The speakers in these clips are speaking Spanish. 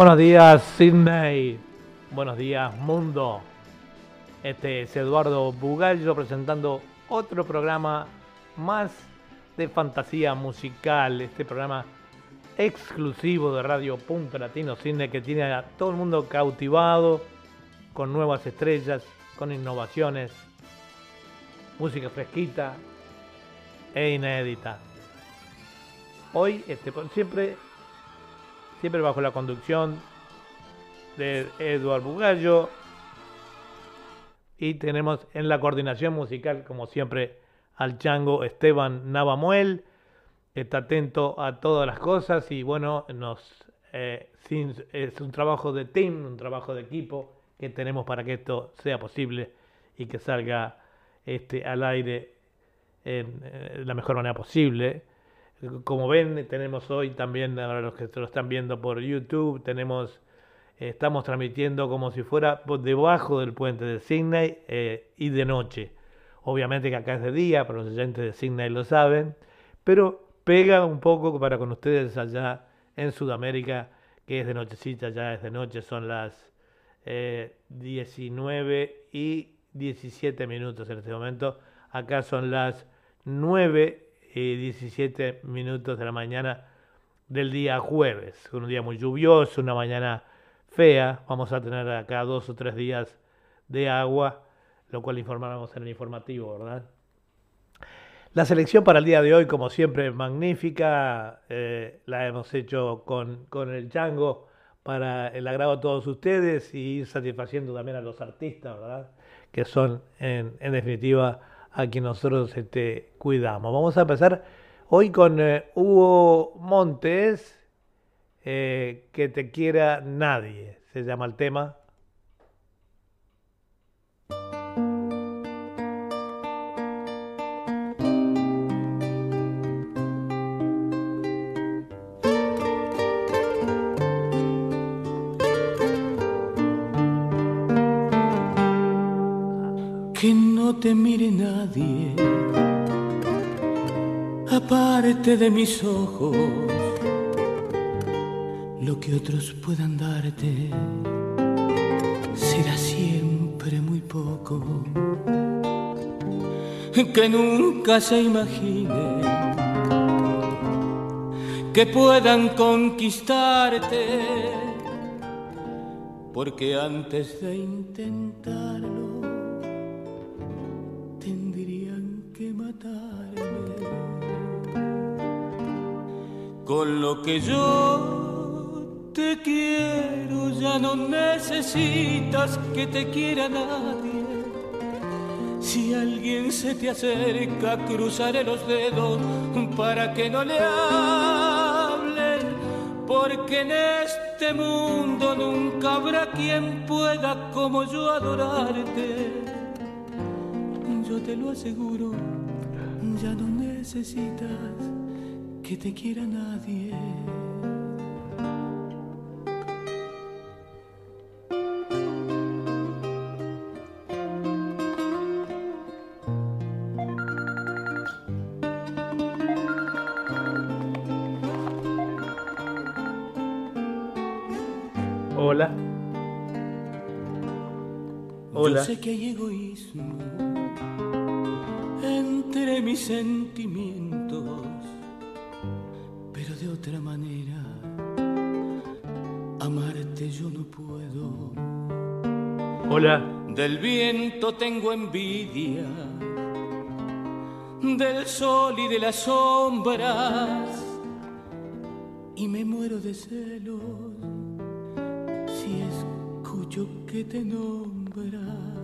Buenos días, Sydney. Buenos días, mundo. Este es Eduardo Bugallo presentando otro programa más de fantasía musical. Este programa exclusivo de Radio Punto Latino Cine que tiene a todo el mundo cautivado con nuevas estrellas, con innovaciones, música fresquita e inédita. Hoy, este, siempre siempre bajo la conducción de Eduardo Bugallo. Y tenemos en la coordinación musical, como siempre, al chango Esteban Navamuel. Está atento a todas las cosas y bueno, nos, eh, es un trabajo de team, un trabajo de equipo que tenemos para que esto sea posible y que salga este, al aire en eh, la mejor manera posible. Como ven, tenemos hoy también, ahora los que lo están viendo por YouTube, tenemos, estamos transmitiendo como si fuera debajo del puente de Sydney eh, y de noche. Obviamente que acá es de día, pero los oyentes de Sydney lo saben, pero pega un poco para con ustedes allá en Sudamérica, que es de nochecita, ya es de noche, son las 19 eh, y 17 minutos en este momento. Acá son las 9 y 17 minutos de la mañana del día jueves. Un día muy lluvioso, una mañana fea. Vamos a tener acá dos o tres días de agua, lo cual informamos en el informativo, ¿verdad? La selección para el día de hoy, como siempre, magnífica. Eh, la hemos hecho con, con el Chango para el agrado de todos ustedes y ir satisfaciendo también a los artistas, ¿verdad? Que son, en, en definitiva, a quien nosotros este, cuidamos. Vamos a empezar hoy con eh, Hugo Montes, eh, que te quiera nadie, se llama el tema. De mis ojos, lo que otros puedan darte será siempre muy poco. Que nunca se imagine que puedan conquistarte, porque antes de intentarlo, Con lo que yo te quiero ya no necesitas que te quiera nadie. Si alguien se te acerca, cruzaré los dedos para que no le hablen, porque en este mundo nunca habrá quien pueda como yo adorarte. Yo te lo aseguro, ya no necesitas que te quiera nadie. Hola. Hola. Yo sé que hay egoísmo entre mis sentimientos Hola. Del viento tengo envidia, del sol y de las sombras, y me muero de celos si escucho que te nombran.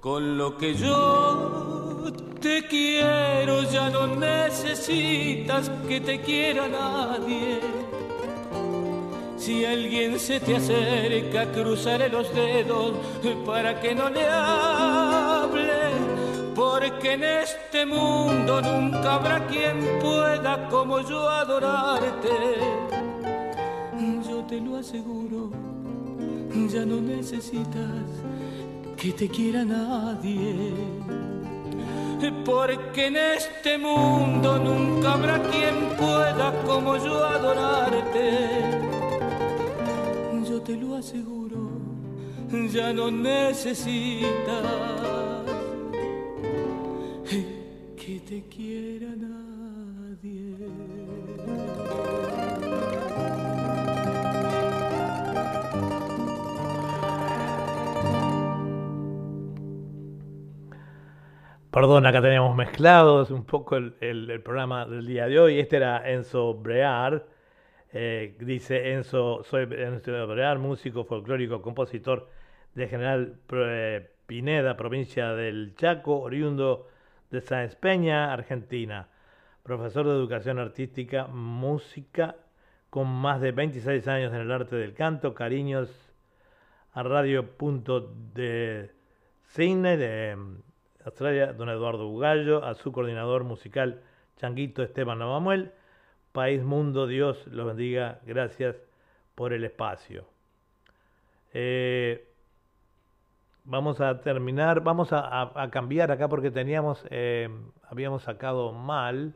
Con lo que yo te quiero, ya no necesitas que te quiera nadie. Si alguien se te acerca, cruzaré los dedos para que no le hable, porque en este mundo nunca habrá quien pueda como yo adorarte. Yo te lo aseguro, ya no necesitas que te quiera nadie. Porque en este mundo nunca habrá quien pueda como yo adorarte. Te lo aseguro, ya no necesitas que te quiera nadie. Perdón, acá teníamos mezclados un poco el, programa del día de hoy. Este era Enzo Brear. Eh, dice Enzo, soy Enzo Brear, músico folclórico, compositor de General eh, Pineda, provincia del Chaco, oriundo de Sáenz Peña, Argentina. Profesor de educación artística, música, con más de 26 años en el arte del canto. Cariños a Radio Punto de Cine de Australia, don Eduardo Bugallo, a su coordinador musical, Changuito Esteban Novamuel. País Mundo, Dios los bendiga, gracias por el espacio. Eh, vamos a terminar, vamos a, cambiar acá porque teníamos, eh, habíamos sacado mal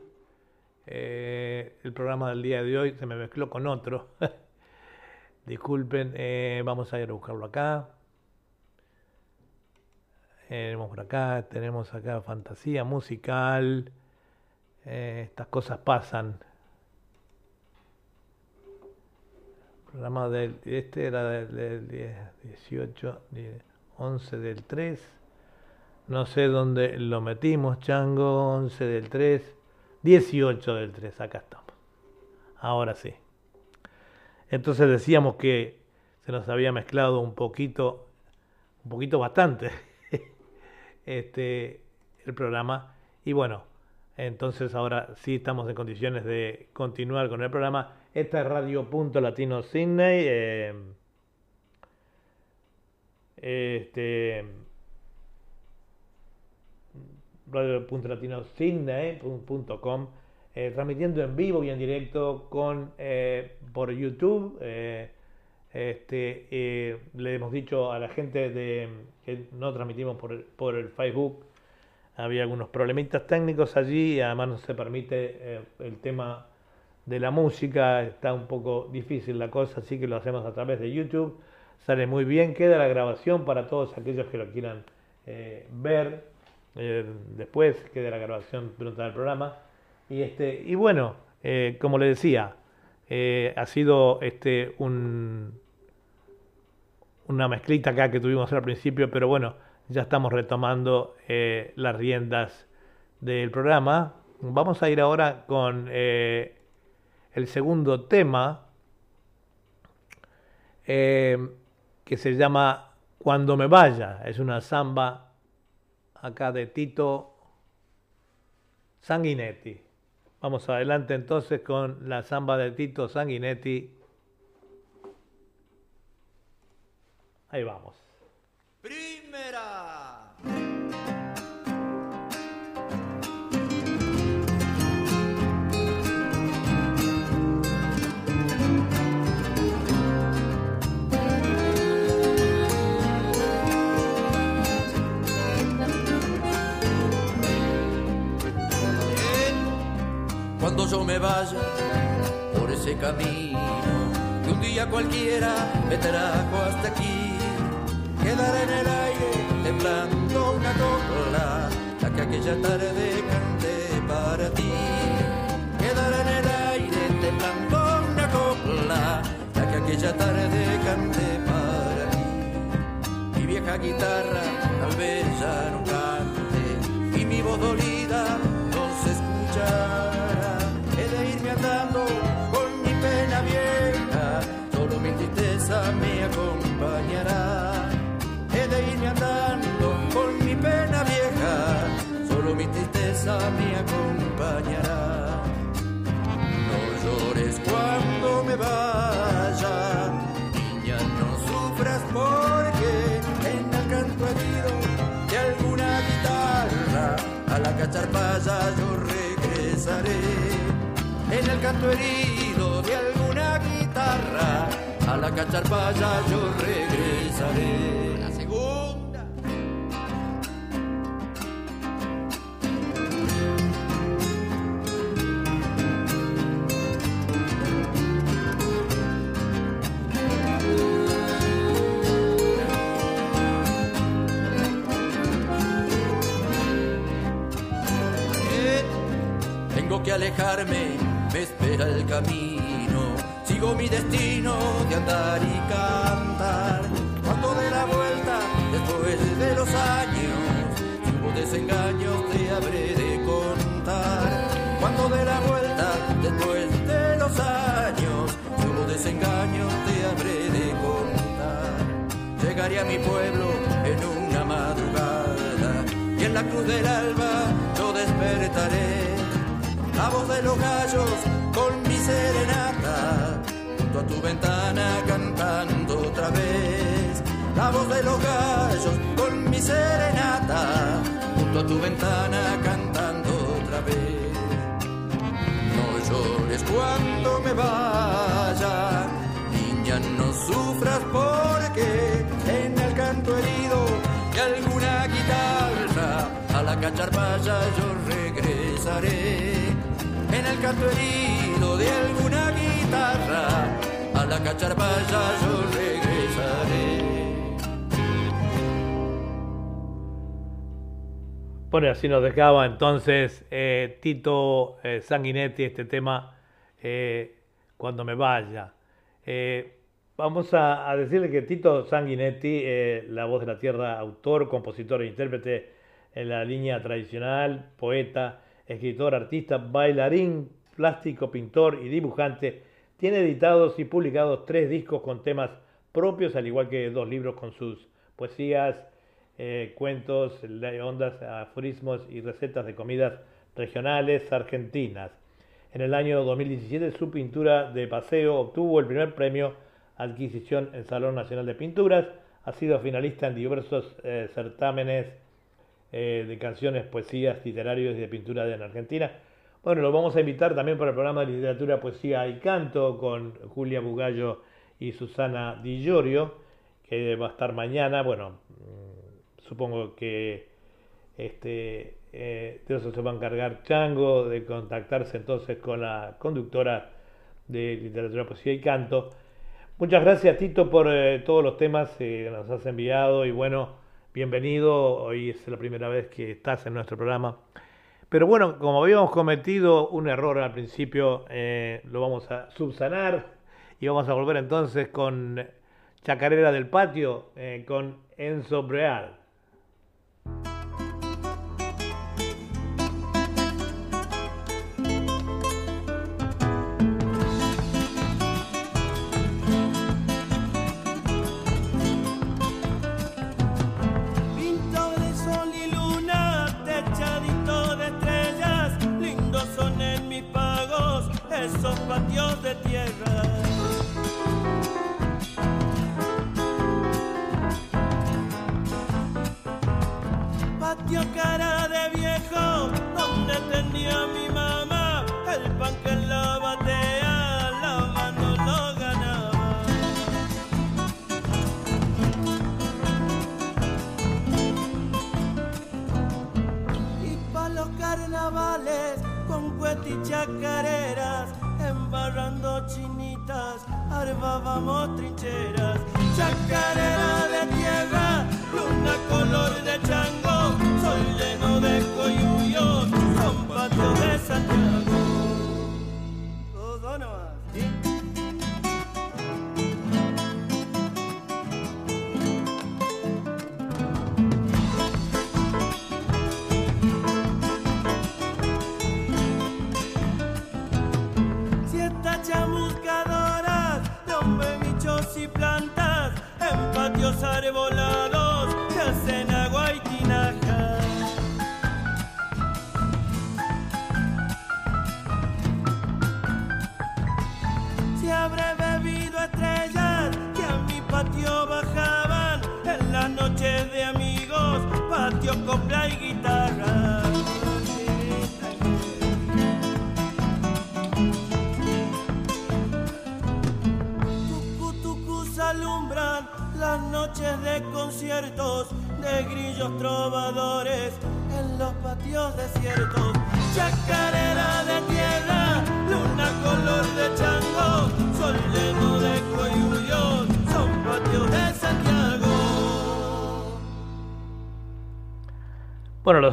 eh, el programa del día de hoy, se me mezcló con otro. Disculpen, vamos a ir a buscarlo acá. Tenemos por acá, tenemos acá fantasía musical. Estas cosas pasan. Programa del este era del, 18, 11 del 3. No sé dónde lo metimos, Chango, 11 del 3, 18 del 3, acá estamos. Ahora sí. Entonces decíamos que se nos había mezclado un poquito, un poquito bastante este, el programa. Y bueno, entonces ahora sí estamos en condiciones de continuar con el programa. Esta es Radio Punto Latino Sydney. Eh, este, Radio Punto Latino Sydney.com. Eh, transmitiendo en vivo y en directo con eh, por YouTube. Este, le hemos dicho a la gente de, que no transmitimos por por el Facebook, había algunos problemitas técnicos allí, además no se permite el tema de la música, está un poco difícil la cosa, así que lo hacemos a través de YouTube, sale muy bien, queda la grabación para todos aquellos que lo quieran eh, ver, después queda la grabación durante el programa, y, este, y bueno, como le decía, ha sido este, un, una mezclita acá que tuvimos al principio, pero bueno, ya estamos retomando eh, las riendas del programa. Vamos a ir ahora con eh, el segundo tema, eh, que se llama Cuando me vaya. Es una samba acá de Tito Sanguinetti. Vamos adelante entonces con la samba de Tito Sanguinetti Ahí vamos. Primera. Cuando yo me vaya por ese camino que un día cualquiera me trajo hasta aquí quedará en el aire temblando una copla, la que aquella tarde canté para ti. Quedará en el aire temblando una copla, la que aquella tarde canté para ti. Mi vieja guitarra tal vez ya no cante y mi voz dolida no se escuchará. He irme andando con mi pena vieja, solo mi tristeza me acompañará de irme andando con mi pena vieja, solo mi tristeza me acompañará. No llores cuando me vaya, niña, no sufras porque en el canto herido de alguna guitarra a la cacharpaya yo regresaré. En el canto herido de alguna guitarra. A la cacharpaya yo regresaré. La segunda. Tengo que alejarme, me espera el camino. Sigo mi destino de andar y cantar. Cuando dé la vuelta, después de los años, si hubo desengaños te habré de contar. Cuando dé la vuelta, después de los años, si hubo desengaños te habré de contar. Llegaré a mi pueblo en una madrugada y en la cruz del alba yo despertaré. La voz de los gallos con mi serenata, junto a tu ventana cantando otra vez. La voz de los gallos con mi serenata, junto a tu ventana cantando otra vez. No llores cuando me vaya, niña, no sufras porque en el canto herido de alguna guitarra a la cacharpaya yo regresaré. El canto herido de alguna guitarra a la cacharpaya yo regresaré. Bueno, así nos dejaba entonces eh, Tito eh, Sanguinetti este tema eh, Cuando me vaya. Eh, vamos a, a decirle que Tito Sanguinetti, la voz de la tierra, autor, compositor e intérprete en la línea tradicional, poeta, escritor, artista, bailarín, plástico, pintor y dibujante, tiene editados y publicados tres discos con temas propios, al igual que dos libros con sus poesías, eh, cuentos, ondas, aforismos y recetas de comidas regionales argentinas. En el año 2017 su pintura de paseo obtuvo el primer premio adquisición en Salón Nacional de Pinturas. Ha sido finalista en diversos eh, certámenes eh, de canciones, poesías, literarios y de pintura en Argentina. Bueno, lo vamos a invitar también para el programa de literatura, poesía y canto con Julia Bugallo y Susana Di Llorio, que va a estar mañana. Bueno, mm, supongo que este, eh, de eso se va a encargar Chango, de contactarse entonces con la conductora de literatura, poesía y canto. Muchas gracias Tito por eh, todos los temas eh, que nos has enviado y bueno, bienvenido, hoy es la primera vez que estás en nuestro programa. Pero bueno, como habíamos cometido un error al principio, eh, lo vamos a subsanar y vamos a volver entonces con Chacarera del Patio, eh, con Enzo Breal.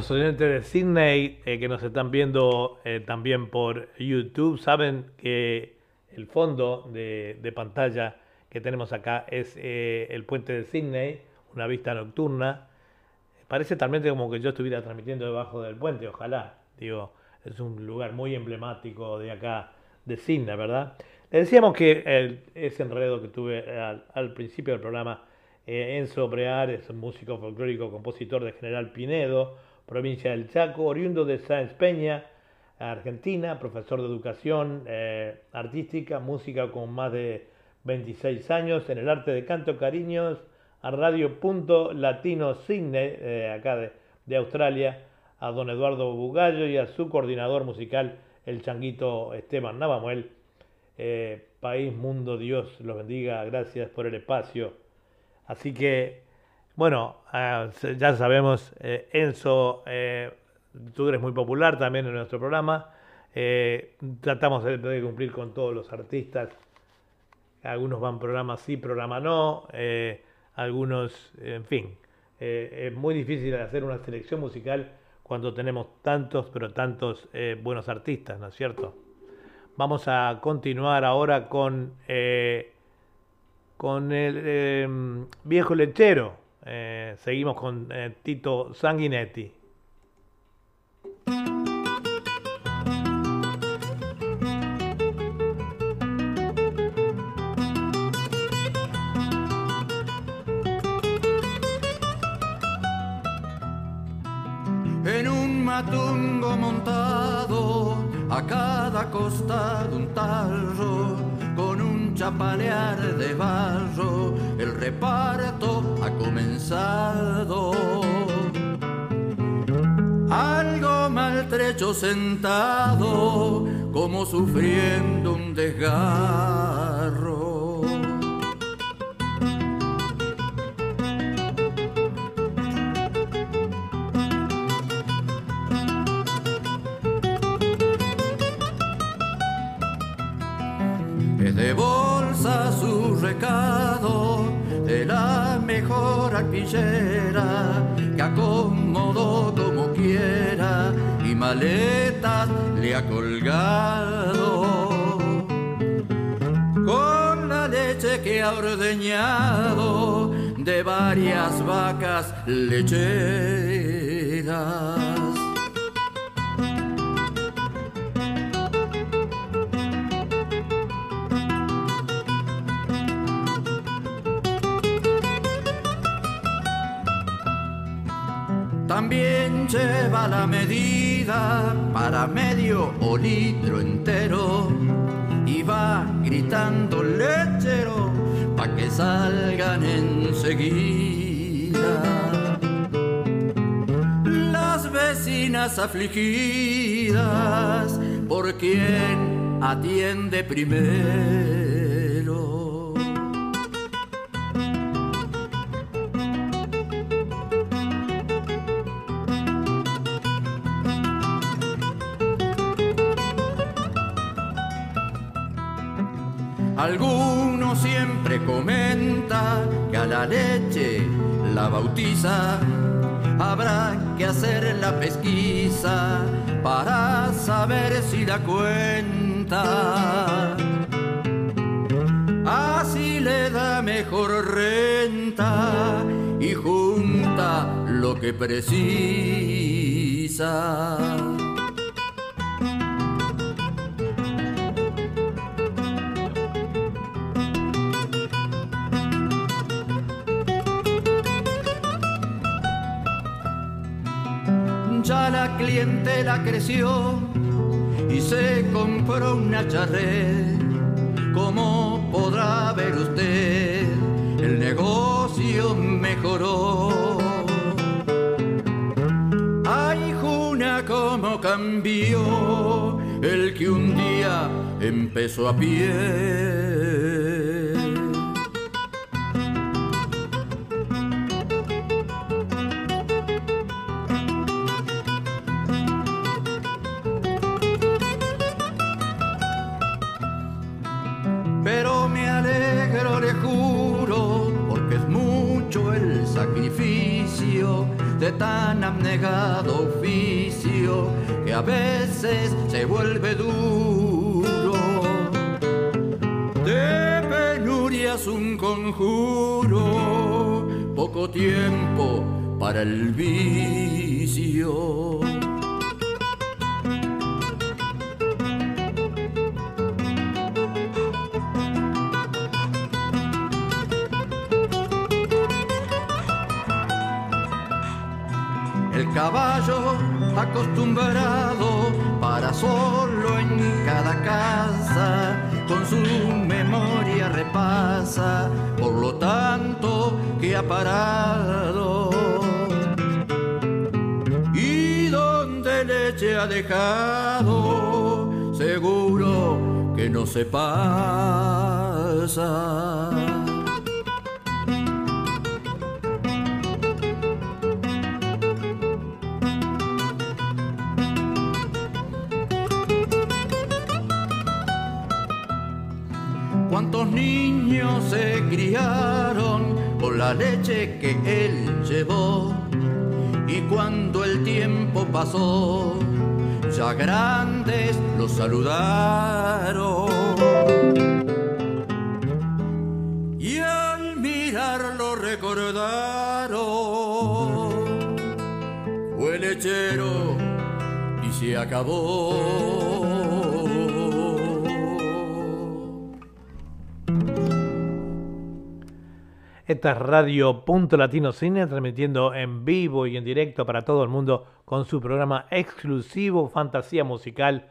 Bueno, los oyentes de Sydney eh, que nos están viendo eh, también por YouTube saben que el fondo de, de pantalla que tenemos acá es eh, el puente de Sydney, una vista nocturna. Parece talmente como que yo estuviera transmitiendo debajo del puente, ojalá. Digo, es un lugar muy emblemático de acá, de Sydney, ¿verdad? Le decíamos que el- ese enredo que tuve al, al principio del programa, eh, Enzo Brear es un músico folclórico, compositor de General Pinedo, provincia del Chaco, oriundo de Sáenz Peña, Argentina, profesor de educación eh, artística, música con más de 26 años en el arte de canto, cariños a Radio Punto Latino Sydney, eh, acá de, de Australia, a don Eduardo Bugallo y a su coordinador musical, el changuito Esteban Navamuel. Eh, país, mundo, Dios los bendiga, gracias por el espacio. Así que, bueno, ah, ya sabemos, eh, Enzo, eh, tú eres muy popular también en nuestro programa. Eh, tratamos de, cumplir con todos los artistas. Algunos van programa sí, programa no. algunos, en fin. es muy difícil hacer una selección musical cuando tenemos tantos, pero tantos buenos artistas, ¿no es cierto? Vamos a continuar ahora con, con el viejo lechero. Eh, seguimos con eh, Tito Sanguinetti. en un matungo montado, a cada costado un tarro, chapalear de barro, el reparto ha comenzado. Algo maltrecho sentado, como sufriendo un desgarro. Que acomodó como quiera y maletas le ha colgado. Con la leche que ha ordeñado de varias vacas lecheras. También lleva la medida para medio o litro entero y va gritando lechero pa' que salgan enseguida. Las vecinas afligidas por quien atiende primero. Alguno siempre comenta que a la leche la bautiza. Habrá que hacer la pesquisa para saber si la cuenta. Así le da mejor renta y junta lo que precisa. Clientela creció y se compró una charret. Como podrá ver usted, el negocio mejoró. Ay, Juna, cómo cambió el que un día empezó a pie. Tan abnegado oficio que a veces se vuelve duro. De penurias un conjuro, poco tiempo para el vicio. Acostumbrado para solo en cada casa, con su memoria repasa por lo tanto que ha parado. Y donde leche ha dejado, seguro que no se pasa. Niños se criaron con la leche que él llevó. Y cuando el tiempo pasó, ya grandes los saludaron. Y al mirarlo recordaron, fue lechero y se acabó. Esta es Radio Punto Latino Cine, transmitiendo en vivo y en directo para todo el mundo con su programa exclusivo Fantasía Musical,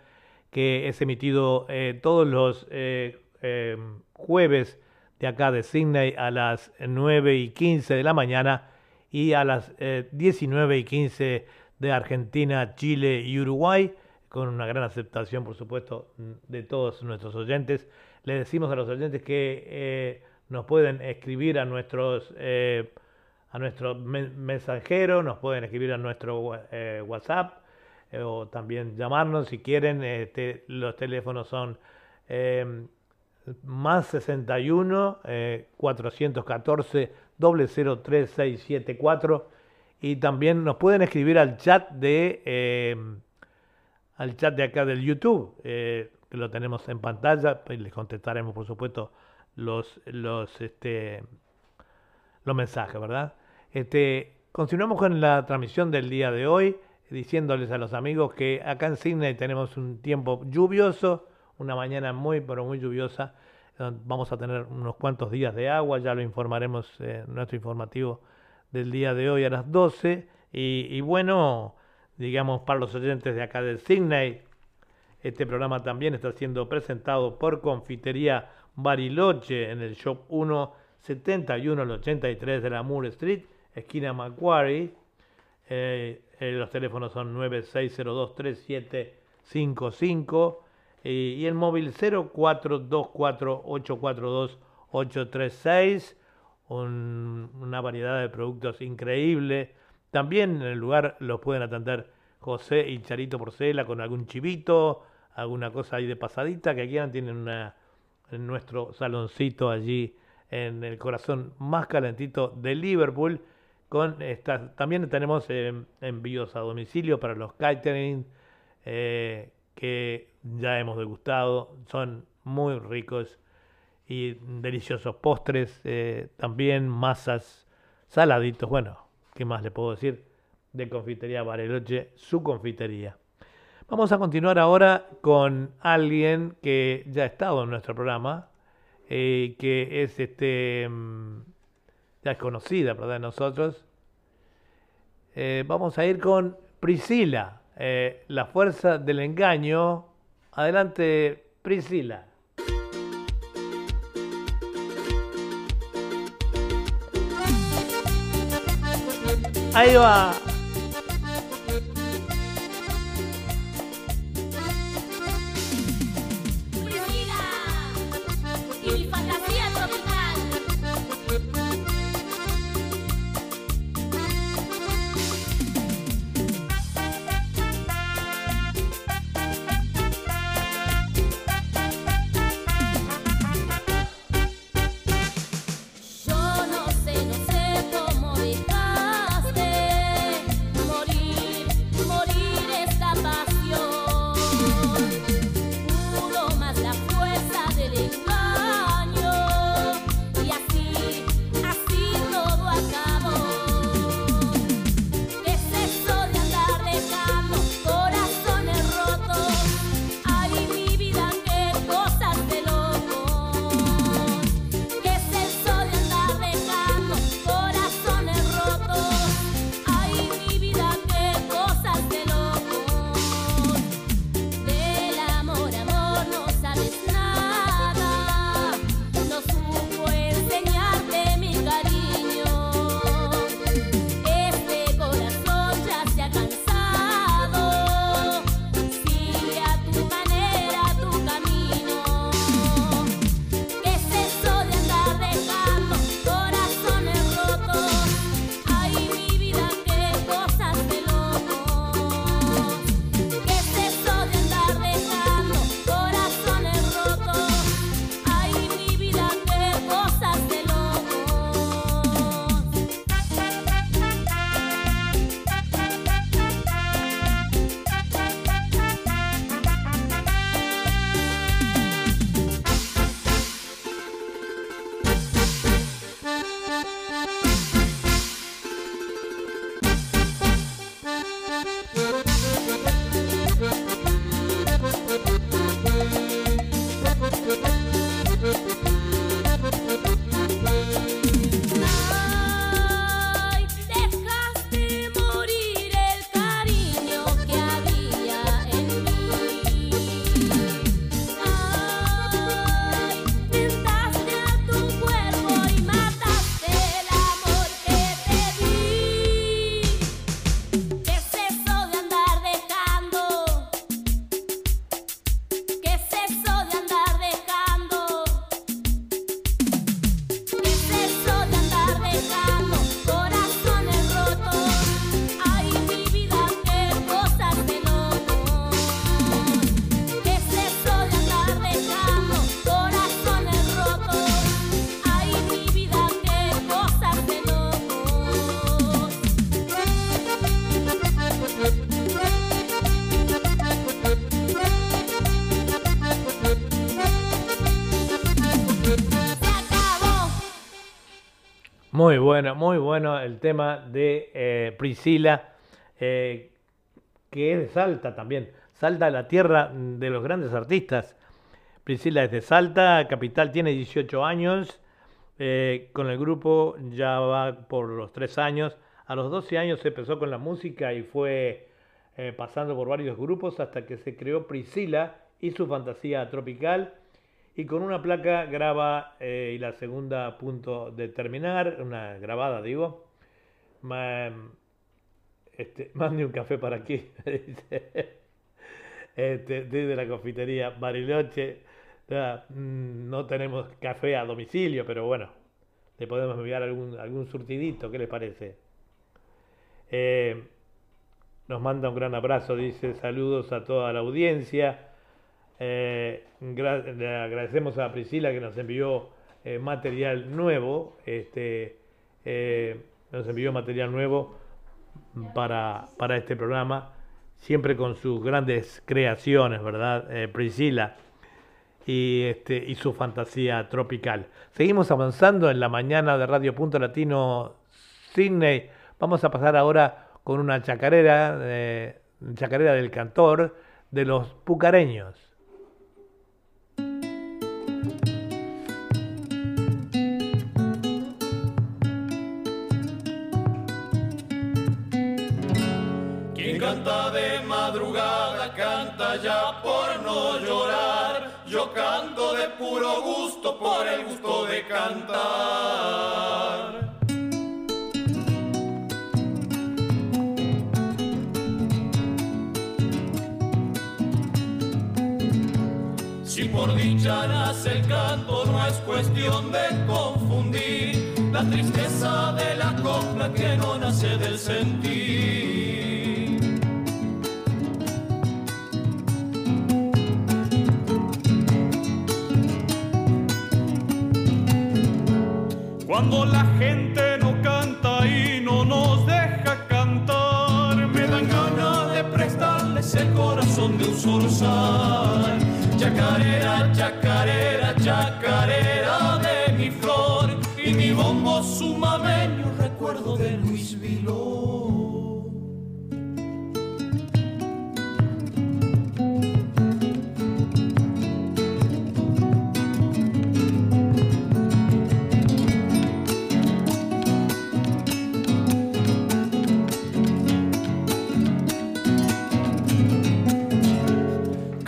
que es emitido eh, todos los eh, eh, jueves de acá de Sydney a las 9 y 15 de la mañana y a las 19 y 15 de Argentina, Chile y Uruguay, con una gran aceptación, por supuesto, de todos nuestros oyentes. Le decimos a los oyentes que nos pueden escribir a nuestros eh, a nuestro mensajero, nos pueden escribir a nuestro eh, WhatsApp eh, o también llamarnos si quieren. Este, los teléfonos son más 61 414 003674 y también nos pueden escribir al chat de al chat de acá del YouTube que lo tenemos en pantalla y les contestaremos por supuesto los, los, este, los mensajes, ¿verdad? Este, continuamos con la transmisión del día de hoy, diciéndoles a los amigos que acá en Sydney tenemos un tiempo lluvioso, una mañana muy, pero muy lluviosa. Vamos a tener unos cuantos días de agua, ya lo informaremos en nuestro informativo del día de hoy a las 12. Y, bueno, digamos, para los oyentes de acá de Sydney, este programa también está siendo presentado por Confitería Bariloche en el Shop 1 71 al 83 de la Moore Street, esquina Macquarie. Eh, eh, los teléfonos son 96023755 eh, y el móvil 0424842836. una variedad de productos increíble. También en el lugar los pueden atender José y Charito Porcela con algún chivito, alguna cosa ahí de pasadita que quieran. Tienen una en nuestro saloncito allí en el corazón más calentito de Liverpool. Con también tenemos eh, envíos a domicilio para los catering eh, que ya hemos degustado. Son muy ricos y deliciosos postres, eh, también masas, saladitos. Bueno, ¿qué más le puedo decir? De Confitería Bariloche, su confitería. Vamos a continuar ahora con alguien que ya ha estado en nuestro programa, eh, que es este mm, ya es conocida de nosotros. Eh, vamos a ir con Priscila, eh, la fuerza del engaño. Adelante, Priscila. Ahí va. Muy bueno, muy bueno el tema de eh, Priscila, eh, que es de Salta también. Salta, la tierra de los grandes artistas. Priscila es de Salta, capital, tiene 18 años. Eh, con el grupo ya va por los 3 años. A los 12 años se empezó con la música y fue pasando por varios grupos hasta que se creó Priscila y su fantasía tropical y con una placa graba eh, y la segunda punto de terminar, una grabada digo, este, mande un café para aquí, dice, este, desde la confitería Bariloche, mm, no tenemos café a domicilio, pero bueno, le podemos enviar algún, algún surtidito, ¿qué les parece? Eh, nos manda un gran abrazo, dice saludos a toda la audiencia. Eh, le agradecemos a Priscila que nos envió eh, material nuevo. Este, eh, nos envió material nuevo para, para, este programa, siempre con sus grandes creaciones, ¿verdad? Priscila y, este, y su fantasía tropical. Seguimos avanzando en la mañana de Radio Punto Latino Sydney. Vamos a pasar ahora con una chacarera, chacarera del cantor de los pucareños. Ya por no llorar. Yo canto de puro gusto por el gusto de cantar. Si por dicha nace el canto, no es cuestión de confundir la tristeza de la copla que no nace del sentir. Cuando la gente no canta y no nos deja cantar, me dan ganas de prestarles el corazón de un zorzal. Chacarera, chacarera, chacarera de mi flor y mi bombo sumameño, recuerdo de Luis Viló.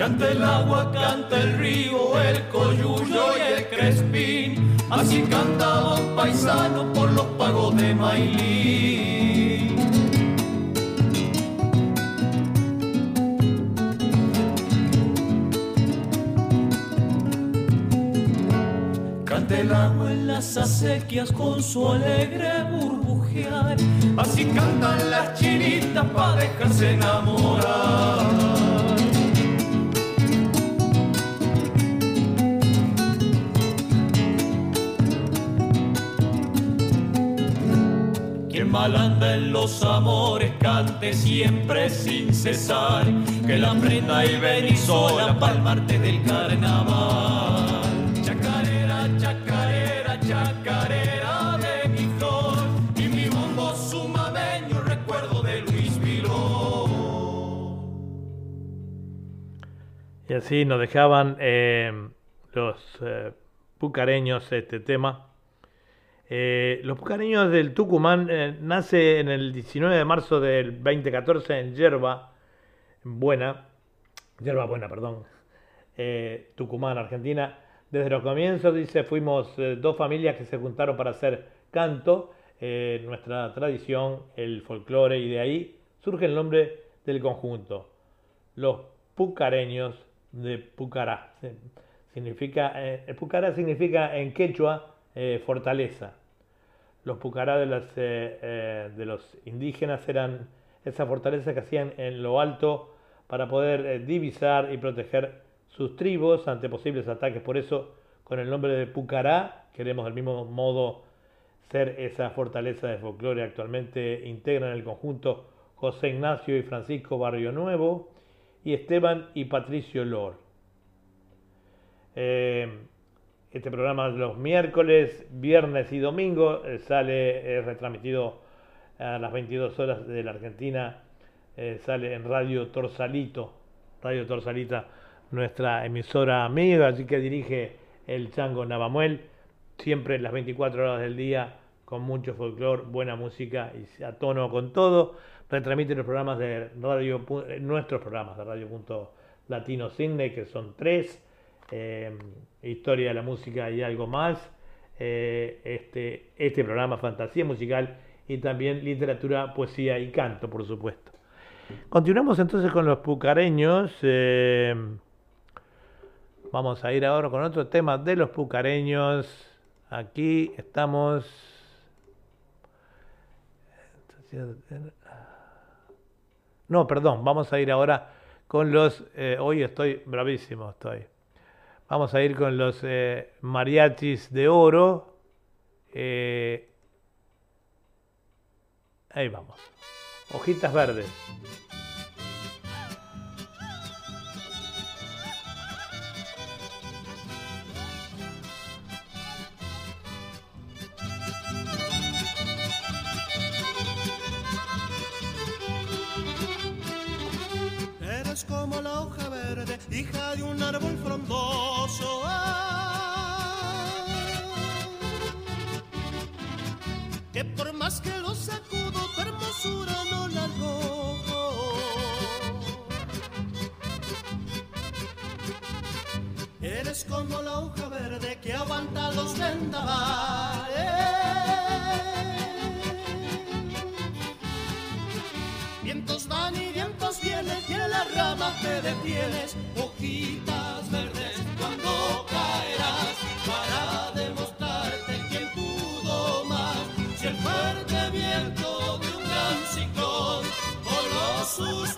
Canta el agua, canta el río, el coyuyo y el crespín. Así cantaba un paisano por los pagos de Mailí. Canta el agua en las acequias con su alegre burbujear. Así cantan las chinitas para dejarse enamorar. Malanda en los amores, cante siempre sin cesar, que la prenda y ven sola palmarte del carnaval. Chacarera, chacarera, chacarera de mi flor, y mi bombo sumameño, recuerdo de Luis Viló. Y así nos dejaban eh, los eh, pucareños este tema eh, los Pucareños del Tucumán eh, nace en el 19 de marzo del 2014 en Yerba Buena, Yerba Buena, perdón, eh, Tucumán, Argentina. Desde los comienzos, dice, fuimos dos familias que se juntaron para hacer canto, nuestra tradición, el folclore, y de ahí surge el nombre del conjunto, los Pucareños de Pucará. Significa, Pucará significa en quechua eh, fortaleza. Los pucará eh, eh, de los indígenas eran esa fortaleza que hacían en lo alto para poder divisar y proteger sus tribus ante posibles ataques. Por eso, con el nombre de Pucará, queremos del mismo modo ser esa fortaleza de folclore. Actualmente integran el conjunto José Ignacio y Francisco Barrio Nuevo y Esteban y Patricio Lor. Este programa los miércoles, viernes y domingo sale retransmitido a las 22 horas de la Argentina. sale en Radio Torsalito, Radio Torsalita, nuestra emisora amiga, así que dirige el Chango Navamuel, siempre las 24 horas del día con mucho folclore, buena música y a tono con todo. Retransmite los programas de radio, eh, nuestros programas de Radio Punto Latino Cine, que son tres, eh, Historia de la Música y algo más, eh, este, este programa Fantasía Musical y también Literatura, Poesía y Canto, por supuesto. Continuamos entonces con los pucareños. vamos a ir ahora con otro tema de los pucareños. Aquí estamos no, perdón, vamos a ir ahora con los... Eh, hoy estoy bravísimo, estoy. Vamos a ir con los eh, mariachis de oro. Eh, ahí vamos. Hojitas verdes. como la hoja verde, hija de un árbol frondoso. Tu hermosura no la logro. Eres como la hoja verde que aguanta los vendavales. Vientos van y vientos vienen y en las ramas te detienes, hojitas verdes los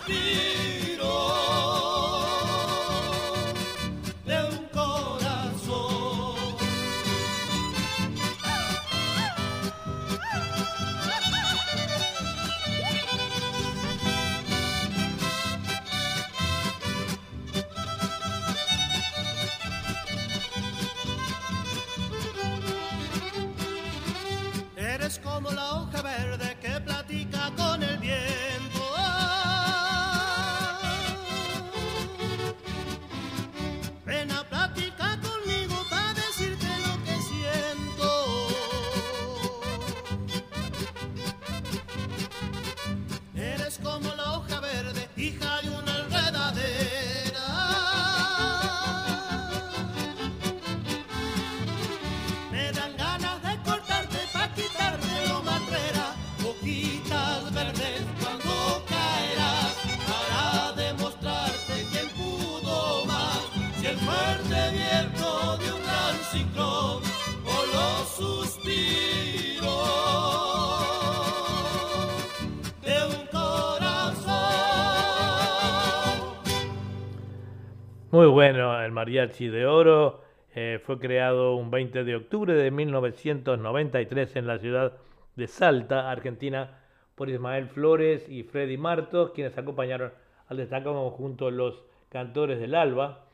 Muy bueno el Mariachi de Oro. Eh, fue creado un 20 de octubre de 1993 en la ciudad de Salta, Argentina, por Ismael Flores y Freddy Martos, quienes acompañaron al destacado conjunto Los Cantores del Alba.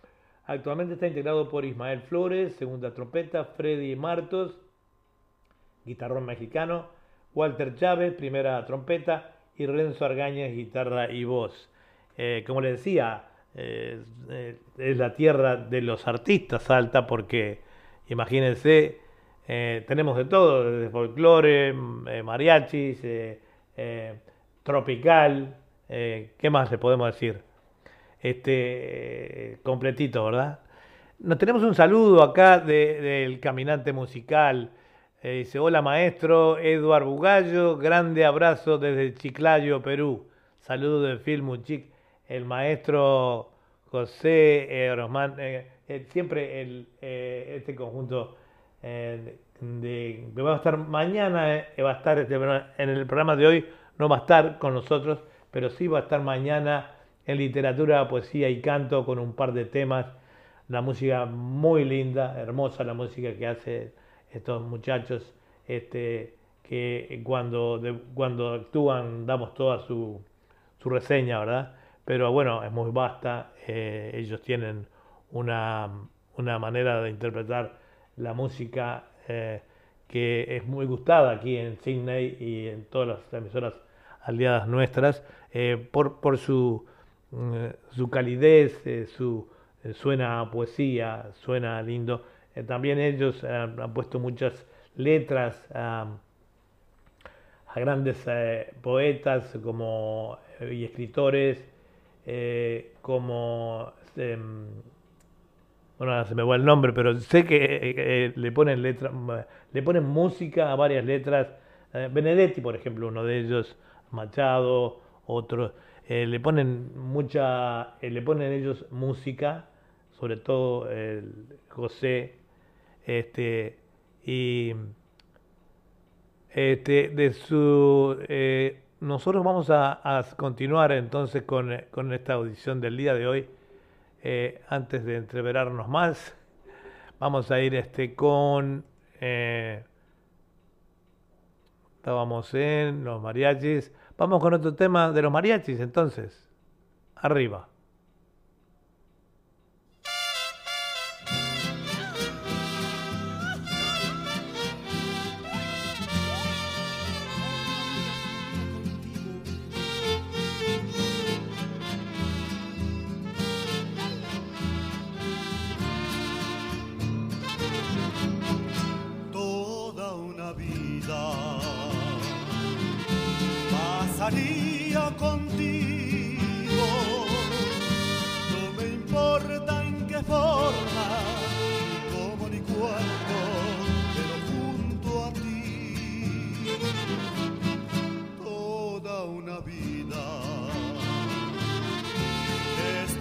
Actualmente está integrado por Ismael Flores, segunda trompeta, Freddy Martos, guitarrón mexicano, Walter Chávez, primera trompeta, y Renzo Argañez, guitarra y voz. Eh, como les decía, eh, es la tierra de los artistas Salta porque imagínense, eh, tenemos de todo, desde folclore, eh, mariachis, tropical, ¿qué más le podemos decir? Este, completito, ¿verdad? Nos tenemos un saludo acá del caminante musical. dice, hola maestro Eduardo Bugallo, grande abrazo desde Chiclayo, Perú. Saludo de Filmuchic el maestro José eh, eh, eh, siempre este conjunto de, que va a estar mañana, va a estar este, en el programa de hoy, no va a estar con nosotros, pero sí va a estar mañana en literatura, poesía y canto con un par de temas. La música muy linda, hermosa la música que hace estos muchachos, este, que cuando, cuando actúan damos toda su, su reseña, ¿verdad? pero bueno, es muy vasta, eh, ellos tienen una, manera de interpretar la música eh, que es muy gustada aquí en Sydney y en todas las emisoras aliadas nuestras, por, por su, su calidez, su, suena a poesía, suena lindo. también ellos han puesto muchas letras a grandes poetas como, y escritores como em, bueno, se me va el nombre, pero sé que eh, eh, le ponen letra, le ponen música a varias letras. Eh, Benedetti, por ejemplo, uno de ellos, Machado, otros, le ponen mucha, le ponen ellos música, sobre todo José, este, y este, de su, nosotros vamos a, continuar entonces con, con esta audición del día de hoy. Eh, antes de entreverarnos más, vamos a ir este con... Eh, estábamos en los mariachis. Vamos con otro tema de los mariachis entonces. Arriba.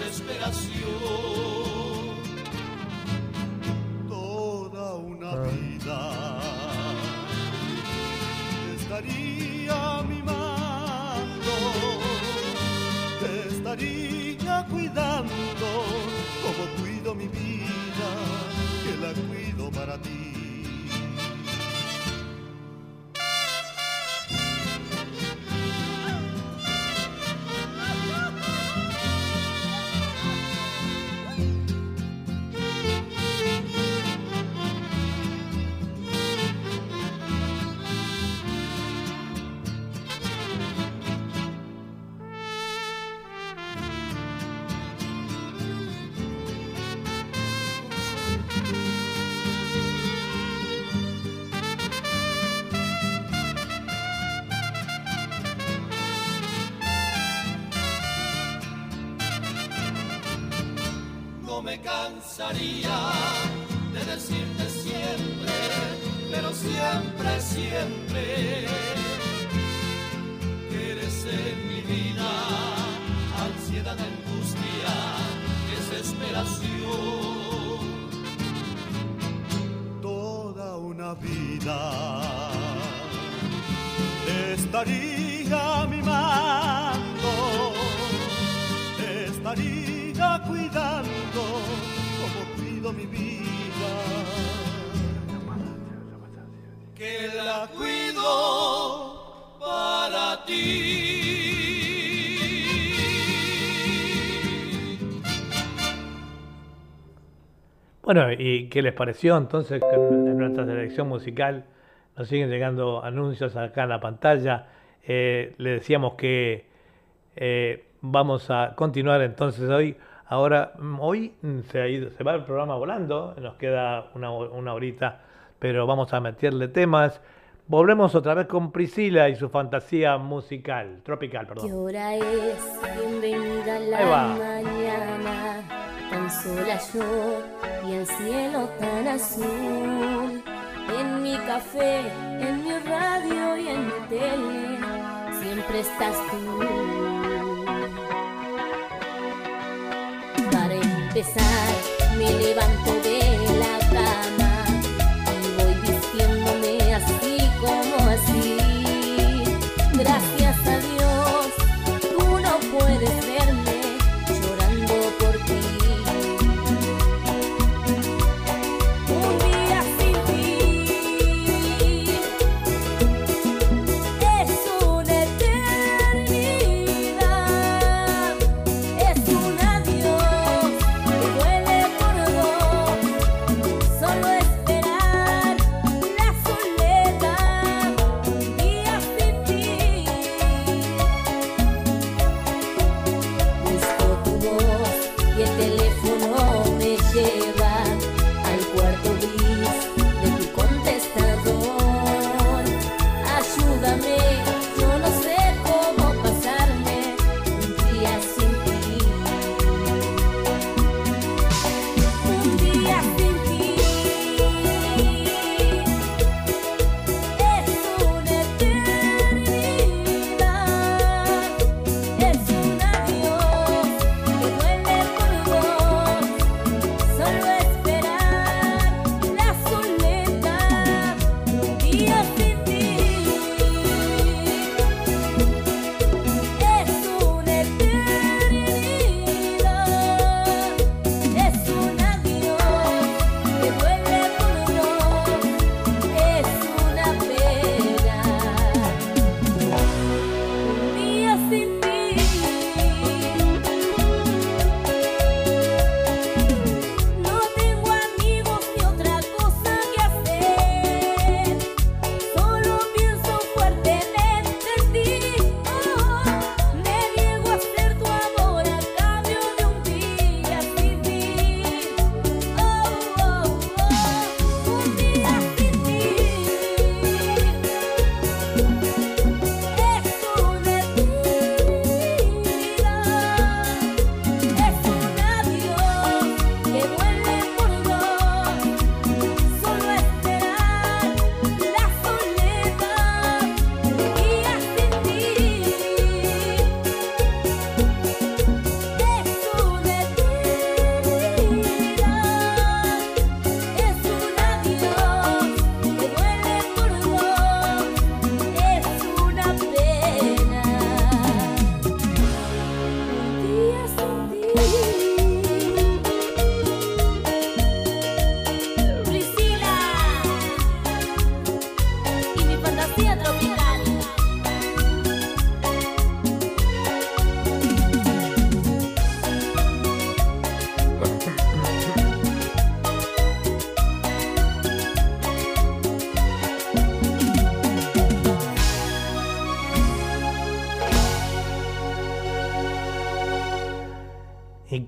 desesperación. Toda una ah. vida te estaría mimando, te estaría cuidando. Bueno, ¿y qué les pareció entonces en nuestra selección musical? Nos siguen llegando anuncios acá en la pantalla. Eh, le decíamos que eh, vamos a continuar entonces hoy Ahora, mm, hoy se, ha ido, se va el programa volando, nos queda una, una horita, pero vamos a meterle temas. Volvemos otra vez con Priscila y su fantasía musical, tropical, perdón. ¿Qué hora es? Bienvenida la mañana, tan sola yo y el cielo tan azul. En mi café, en mi radio y en mi tele, siempre estás tú. me levanto de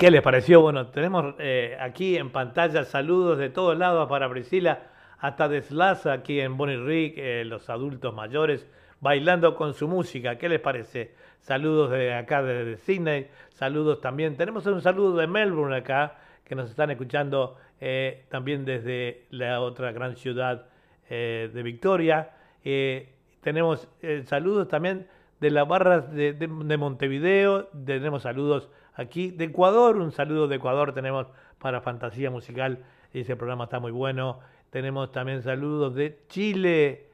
qué les pareció? Bueno, tenemos eh, aquí en pantalla saludos de todos lados para Priscila, hasta de Slaza aquí en Bonnie Rick, eh, los adultos mayores bailando con su música. ¿Qué les parece? Saludos de acá de, Sydney, saludos también. Tenemos un saludo de Melbourne acá, que nos están escuchando eh, también desde la otra gran ciudad de Victoria. tenemos saludos también de las barras de Montevideo, tenemos saludos aquí de Ecuador. Un saludo de Ecuador tenemos para Fantasía Musical. Ese programa está muy bueno. Tenemos también saludos de Chile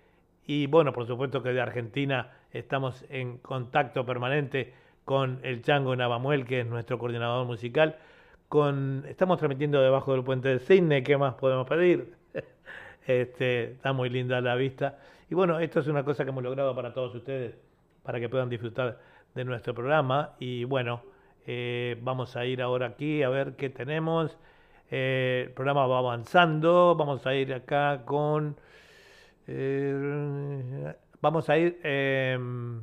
y bueno, por supuesto que de Argentina estamos en contacto permanente con el Chango Navamuel, que es nuestro coordinador musical. Con, estamos transmitiendo debajo del puente de Cine, ¿qué más podemos pedir? Este, está muy linda la vista. Y bueno, esto es una cosa que hemos logrado para todos ustedes, para que puedan disfrutar de nuestro programa. Y bueno, eh, vamos a ir ahora aquí a ver qué tenemos. Eh, el programa va avanzando. Vamos a ir acá con... Eh, vamos a ir... Em,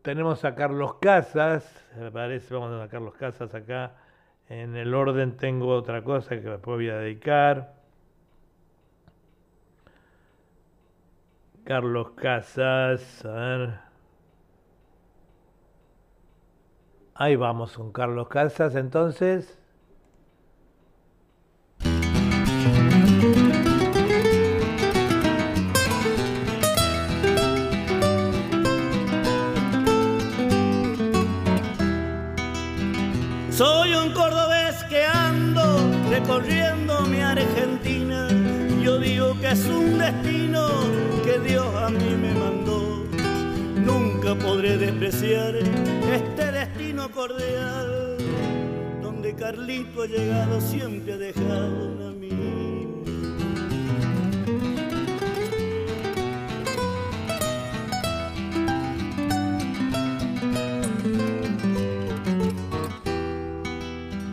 tenemos a Carlos Casas. Me parece, vamos a Carlos Casas acá. En el orden tengo otra cosa que después voy a dedicar. Carlos Casas, a ver. Ahí vamos con Carlos Casas, entonces. Soy un cordobés que ando recorriendo es un destino que Dios a mí me mandó. Nunca podré despreciar este destino cordial, donde Carlito ha llegado siempre ha dejado una amigo.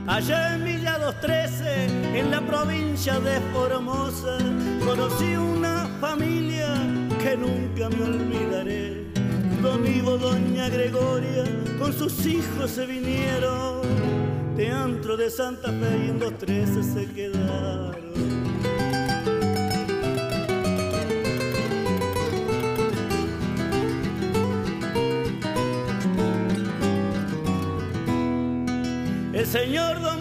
Allá en 213, en la provincia de Formosa, conocí una familia que nunca me olvidaré. Don Ivo, Doña Gregoria, con sus hijos se vinieron. De antro de Santa Fe y en 213 se quedaron. El señor Don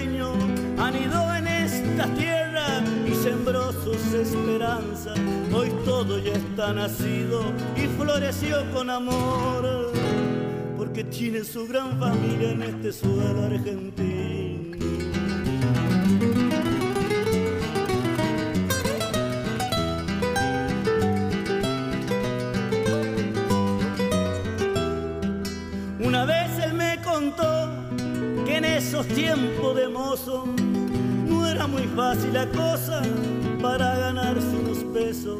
empeño, anidó en esta tierra y sembró sus esperanzas. Hoy todo ya está nacido y floreció con amor, porque tiene su gran familia en este suelo argentino. Esos tiempos de mozo no era muy fácil la cosa para ganarse unos pesos.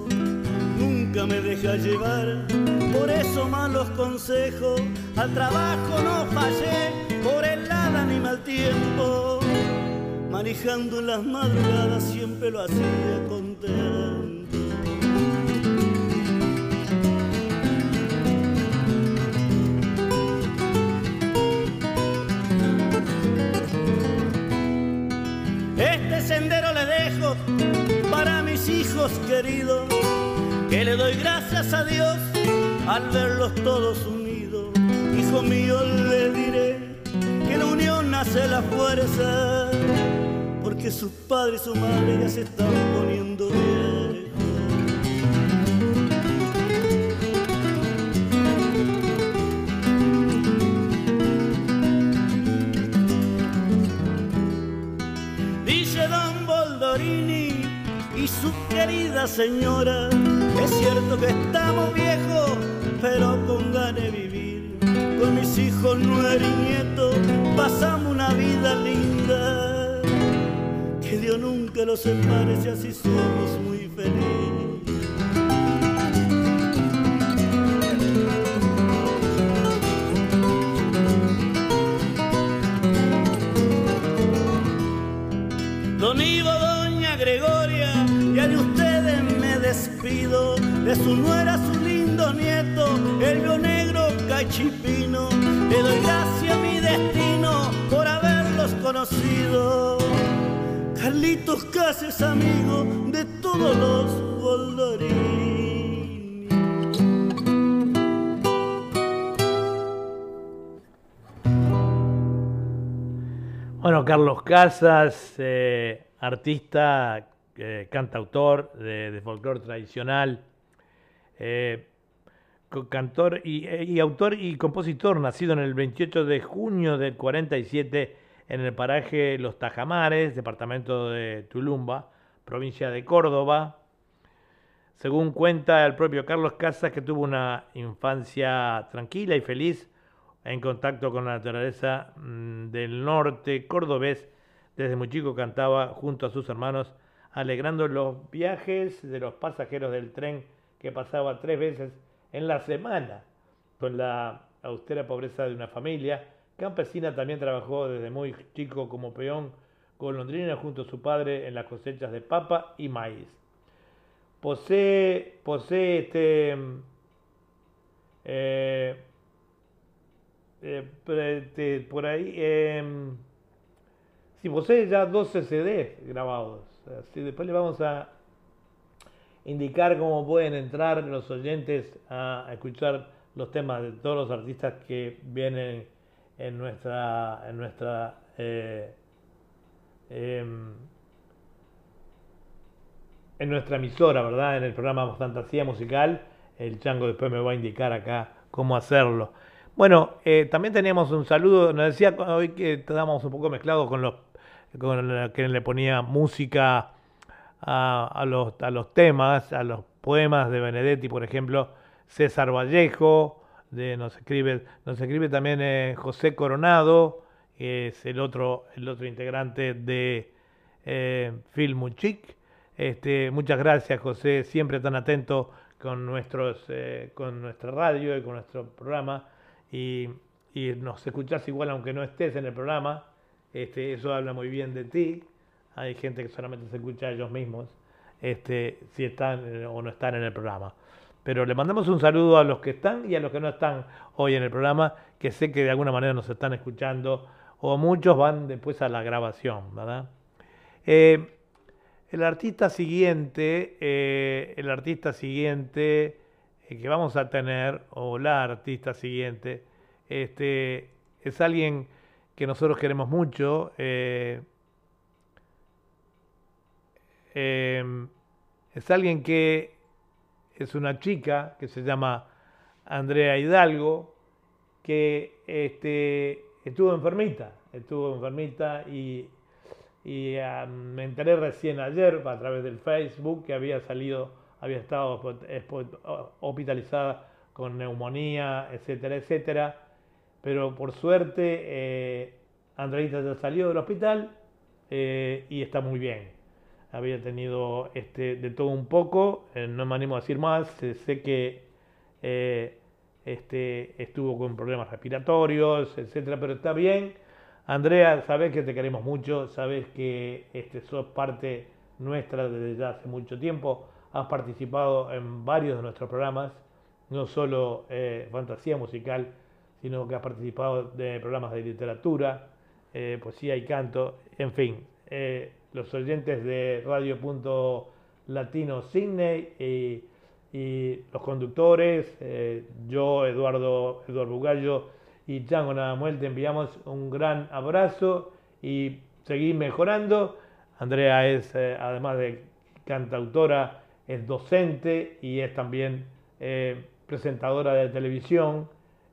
Nunca me deja llevar por eso malos consejos. Al trabajo no fallé por el nada ni mal tiempo. Manejando las madrugadas siempre lo hacía contento. Sendero le dejo para mis hijos queridos, que le doy gracias a Dios al verlos todos unidos. Hijo mío, le diré que la unión hace la fuerza, porque su padre y su madre ya se están poniendo viejos. Y su querida señora, es cierto que estamos viejos, pero con ganas de vivir. Con mis hijos, nuera y nietos, pasamos una vida linda. Que Dios nunca los separe si así somos muy felices. De su nuera, su niña los nietos, el vio negro cachipino. Le doy gracias a mi destino por haberlos conocido. Carlitos Cases, amigo de todos los Goldorini. Bueno, Carlos Casas, eh, artista, eh, cantautor de, de folclore tradicional, eh, cantor y, autor y compositor, nacido en el 28 de junio del 47 en el paraje Los Tajamares, departamento de Tulumba, provincia de Córdoba. Según cuenta el propio Carlos Casas, que tuvo una infancia tranquila y feliz, en contacto con la naturaleza mm, del norte cordobés. Desde muy chico cantaba junto a sus hermanos, alegrando los viajes de los pasajeros del tren que pasaba tres veces en la semana. Con la austera pobreza de una familia, Campesina también trabajó desde muy chico como peón golondrina junto a su padre en las cosechas de papa y maíz. Posee, posee este, eh, eh, por ahí, eh, si posee ya 12 CDs grabados. Después le vamos a indicar cómo pueden entrar los oyentes a, escuchar los temas de todos los artistas que vienen en nuestra en nuestra eh, em, en nuestra emisora, ¿verdad? En el programa Fantasía Musical. El Chango después me va a indicar acá cómo hacerlo. Bueno, eh, también teníamos un saludo, nos decía hoy que estábamos un poco mezclados con los con que le ponía música a, los, a los temas, a los poemas de Benedetti, por ejemplo, César Vallejo, de, nos escribe, nos escribe también eh, José Coronado, que es el otro, el otro integrante de eh, Filmuchic. Este, muchas gracias José, siempre tan atento con nuestros, eh, con nuestra radio y con nuestro programa y, nos escuchás igual aunque no estés en el programa, este, eso habla muy bien de ti. Hay gente que solamente se escucha a ellos mismos, este, si están eh, o no están en el programa. Pero le mandamos un saludo a los que están y a los que no están hoy en el programa, que sé que de alguna manera nos están escuchando, o muchos van después a la grabación, ¿verdad? Eh, el artista siguiente, eh, el artista siguiente que vamos a tener, o la artista siguiente, este, es alguien que nosotros queremos mucho. Em, es alguien que es una chica que se llama Andrea Hidalgo, que este, estuvo enfermita, estuvo enfermita y, me enteré recién ayer a través del Facebook que había salido, había estado hospitalizada con neumonía, etcétera, etcétera. Pero por suerte, eh, Andreita ya salió del hospital eh, y está muy bien. Había tenido este, de todo un poco, eh, no me animo a decir más, sé que este, estuvo con problemas respiratorios, etcétera, pero está bien. Andrea, sabes que te queremos mucho, sabes que este, sos parte nuestra desde ya hace mucho tiempo, has participado en varios de nuestros programas no solo eh, fantasía musical, sino que ha participado de programas de literatura, eh, poesía y canto, en fin, eh, los oyentes de Radio Punto Latino Sydney y, los conductores, yo, Eduardo, Eduardo Bugallo y Chango Nadamuel, te enviamos un gran abrazo y seguir mejorando. Andrea es, además de cantautora, es docente y es también presentadora de televisión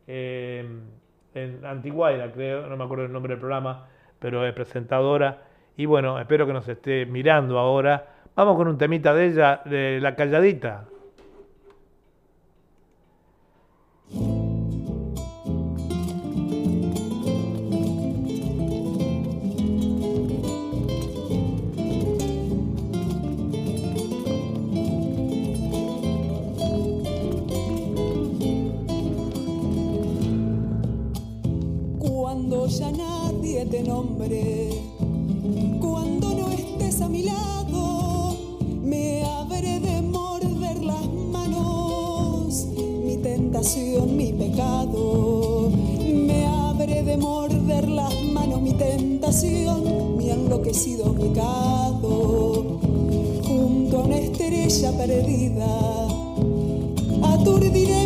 eh, en Antiguaira, creo, no me acuerdo el nombre del programa, pero es presentadora. Y bueno, espero que nos esté mirando ahora. Vamos con un temita de ella, de La Calladita. Mi enloquecido pecado. Junto a una estrella perdida, aturdiré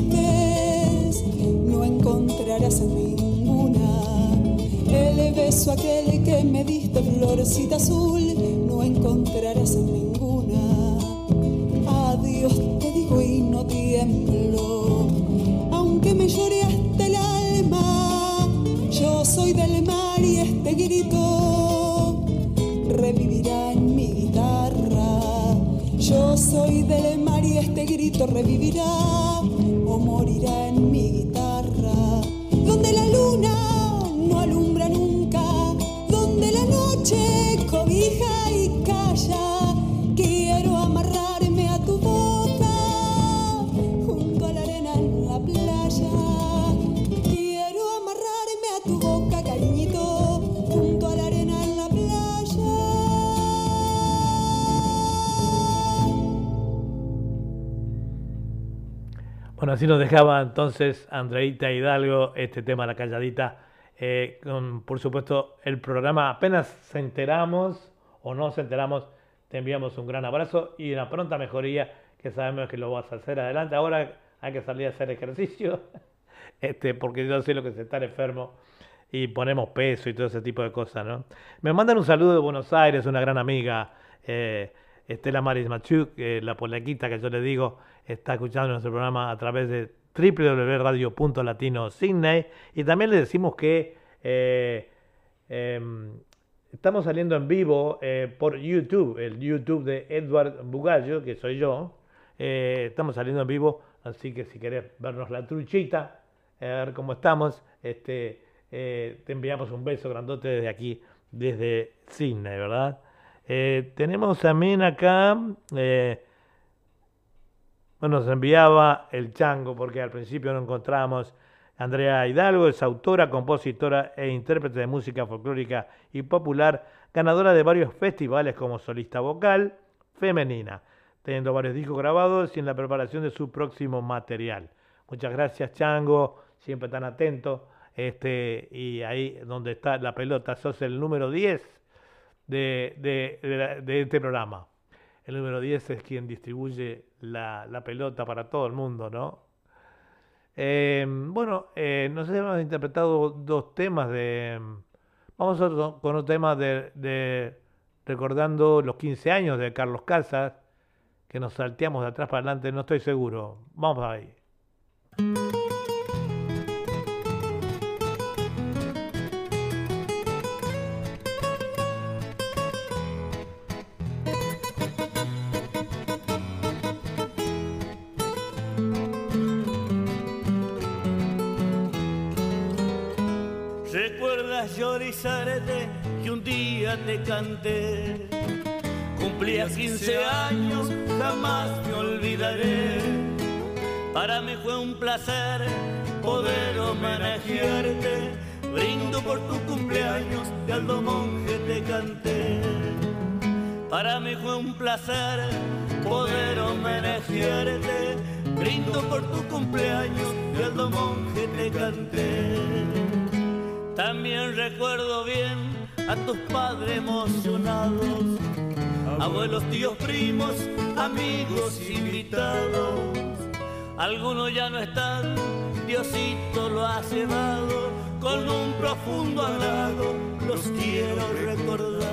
no encontrarás en ninguna. El beso aquel que me diste, florcita azul, no encontrarás en ninguna. Adiós te digo y no tiemblo, aunque me llore hasta el alma. Yo soy del mar y este grito revivirá en mi guitarra. Yo soy del mar y este grito revivirá o Bueno, así nos dejaba entonces Andreita Hidalgo este tema La Calladita. Eh, con, por supuesto, el programa apenas se enteramos o no se enteramos, te enviamos un gran abrazo y una pronta mejoría que sabemos que lo vas a hacer adelante. Ahora hay que salir a hacer ejercicio, este, porque yo sé lo que es estar enfermo y ponemos peso y todo ese tipo de cosas, ¿no? Me mandan un saludo de Buenos Aires, una gran amiga, eh, Estela Maris Machuk, eh, la polaquita que yo le digo, está escuchando nuestro programa a través de www.radio.latino Sydney y también le decimos que eh, em, estamos saliendo en vivo eh, por YouTube, el YouTube de Edward Bugallo, que soy yo. Eh, estamos saliendo en vivo, así que si querés vernos la truchita, a ver cómo estamos, este, te enviamos un beso grandote desde aquí, desde Sydney, ¿verdad? Tenemos también acá, nos enviaba el chango, porque al principio no encontramos Andrea Hidalgo, es autora, compositora e intérprete de música folclórica y popular, ganadora de varios festivales como solista vocal femenina, teniendo varios discos grabados y en la preparación de su próximo material. Muchas gracias, Chango, siempre tan atento. Este, y ahí donde está la pelota, sos el número 10 de, de- de la- de este programa. El número 10 es quien distribuye la, pelota para todo el mundo, ¿no? Eh, bueno, eh, hemos interpretado dos temas de... Vamos a otro- con un tema de, de recordando los 15 años de Carlos Casas, que nos salteamos de atrás para adelante, no estoy seguro. Vamos ahí. Canté? Cumplías 15 años, jamás me olvidaré. Para mí fue un placer poder homenajearte. Brindo por tu cumpleaños, de Aldo Monje te canté. Para mí fue un placer poder homenajearte. Brindo por tu cumpleaños, de Aldo Monje te canté. También recuerdo bien a tus padres emocionados, abuelos, tíos, primos, amigos, invitados. Algunos ya no están, Diosito lo ha llevado, con un profundo agrado los quiero recordar.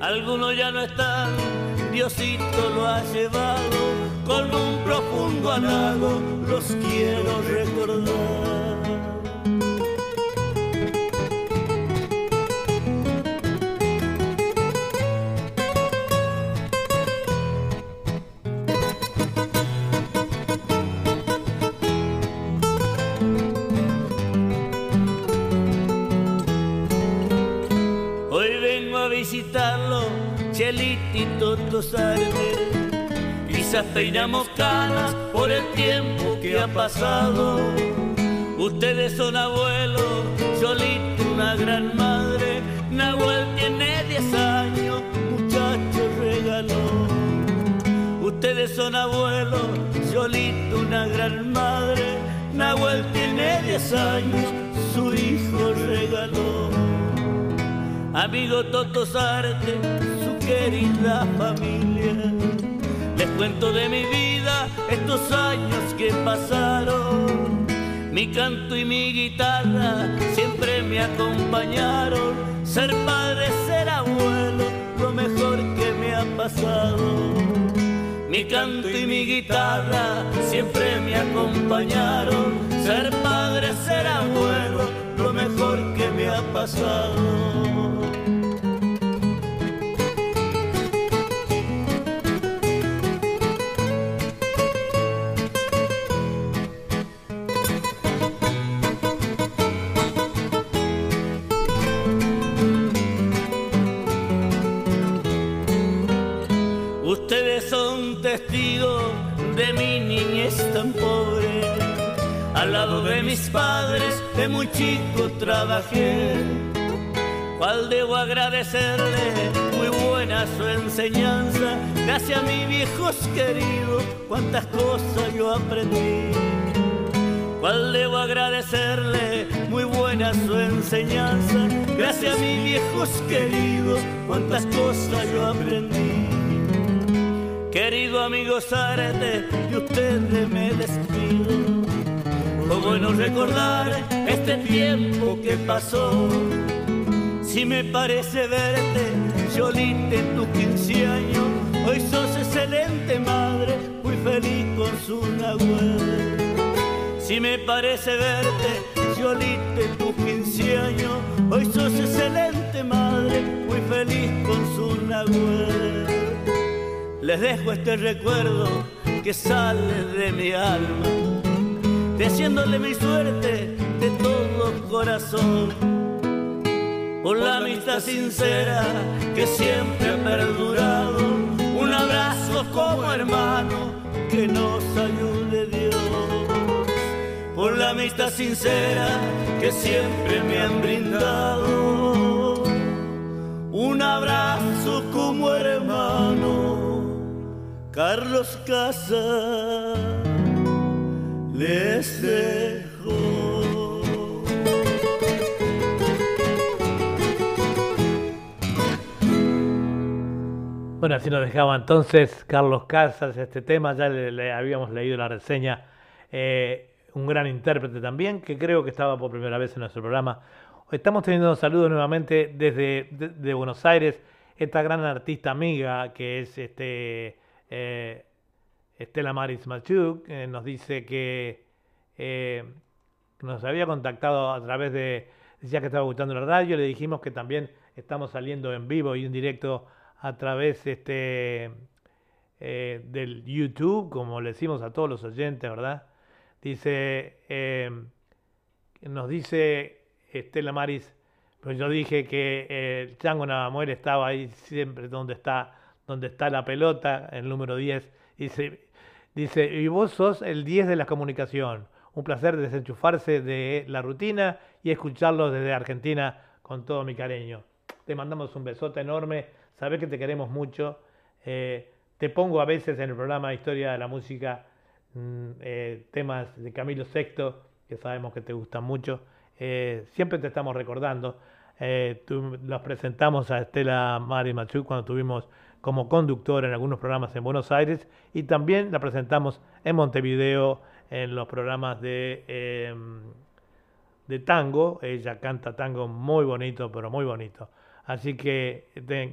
Algunos ya no están, Diosito lo ha llevado, con un profundo halago los quiero recordar. Chelitito Tosarte. Quizás peinamos canas por el tiempo que ha pasado. Ustedes son abuelos, Cholito una gran madre. Nahuel tiene 10 años, muchacho regaló. Ustedes son abuelos, Cholito una gran madre. Nahuel tiene 10 años, su hijo regaló amigo Toto Sarte, su querida familia. Les cuento de mi vida estos años que pasaron. Mi canto y mi guitarra siempre me acompañaron. Ser padre, ser abuelo, lo mejor que me ha pasado. Mi canto y mi guitarra siempre me acompañaron. Ser padre, ser abuelo, lo mejor que me ha pasado. De mi niñez tan pobre. Al lado de mis padres, de muy chico trabajé. ¿Cuál debo agradecerle? Muy buena su enseñanza. Gracias a mis viejos queridos, cuántas cosas yo aprendí. ¿Cuál debo agradecerle? Muy buena su enseñanza. Gracias a mis viejos queridos, cuántas cosas yo aprendí. Querido amigo Zárate, y ustedes me despido. Fue bueno recordar este tiempo que pasó. Si me parece verte, Yolita, en tus 15 años, hoy sos excelente madre, muy feliz con su Nahuel. Si me parece verte, Yolita, en tus 15 años, hoy sos excelente madre, muy feliz con su Nahuel les dejo este recuerdo que sale de mi alma, deseándole mi suerte de todo corazón, por la amistad sincera que siempre ha perdurado, un abrazo como hermano que nos ayude Dios, por la amistad sincera que siempre me han brindado, un abrazo como hermano Carlos Casa les dejo. Bueno, así nos dejaba entonces Carlos Casas este tema, ya le, habíamos leído la reseña, eh, un gran intérprete también, que creo que estaba por primera vez en nuestro programa. Estamos teniendo saludos nuevamente desde de Buenos Aires, esta gran artista amiga que es este eh, Estela Maris Machuk eh, nos dice que eh, nos había contactado a través de, decía que estaba gustando la radio, le dijimos que también estamos saliendo en vivo y en directo a través este, del YouTube, como le decimos a todos los oyentes, ¿verdad? Dice, nos dice Estela Maris, pues yo dije que el Chango Navamuere estaba ahí siempre donde está donde está la pelota, el número 10. Dice, dice, y vos sos el 10 de la comunicación. Un placer desenchufarse de la rutina y escucharlo desde Argentina con todo mi cariño. Te mandamos un besote enorme, sabes que te queremos mucho. Eh, te pongo a veces en el programa Historia de la Música mm, eh, temas de Camilo VI, que sabemos que te gustan mucho. Eh, siempre te estamos recordando. Eh, los presentamos a Estela Mari Machu cuando tuvimos como conductor en algunos programas en Buenos Aires y también la presentamos en Montevideo en los programas de, em, de tango. Ella canta tango muy bonito, pero muy bonito. Así que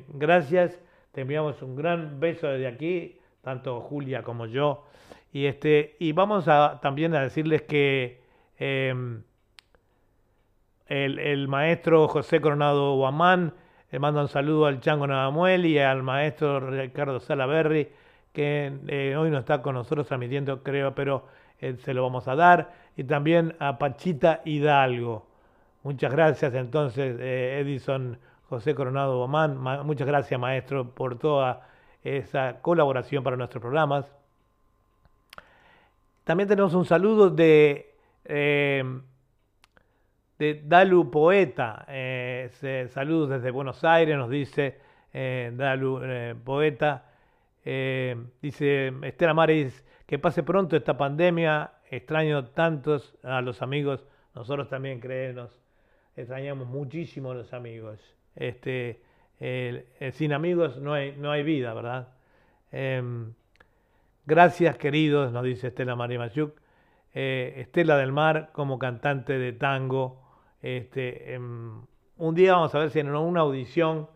gracias, te enviamos un gran beso desde aquí, tanto Julia como yo. Y, este, y vamos también a decirles que em, el, el, maestro José Coronado Guamán le manda un saludo al Chango Navamuel y al maestro Ricardo Salaberry, que eh, hoy no está con nosotros transmitiendo, creo, pero eh, se lo vamos a dar. Y también a Pachita Hidalgo. Muchas gracias entonces, eh, Edison José Coronado Guamán. muchas gracias, maestro, por toda esa colaboración para nuestros programas. También tenemos un saludo de de Dalu Poeta. Eh, saludos desde Buenos Aires, nos dice eh, Dalu eh, Poeta. dice Estela Maris, que pase pronto esta pandemia. Extraño tantos a los amigos. Nosotros también, créenos, extrañamos muchísimo a los amigos. Este, sin amigos no hay, no hay vida, ¿verdad? Em, gracias, queridos, nos dice Estela María Mayuk. Estela del Mar como cantante de tango este, em, un día vamos a ver si en una audición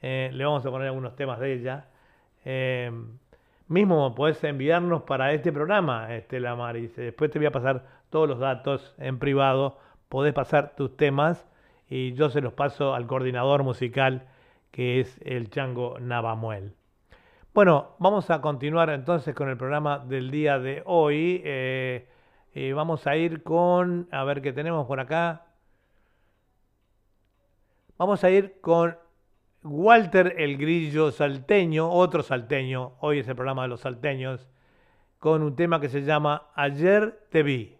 eh, le vamos a poner algunos temas de ella. Em, mismo podés enviarnos para este programa, Estela Maris. Después te voy a pasar todos los datos en privado. Podés pasar tus temas y yo se los paso al coordinador musical que es el Chango Navamuel. Bueno, vamos a continuar entonces con el programa del día de hoy. Eh, vamos a ir con, a ver qué tenemos por acá. Vamos a ir con Walter el Grillo Salteño, otro salteño, hoy es el programa de los salteños, con un tema que se llama Ayer te vi.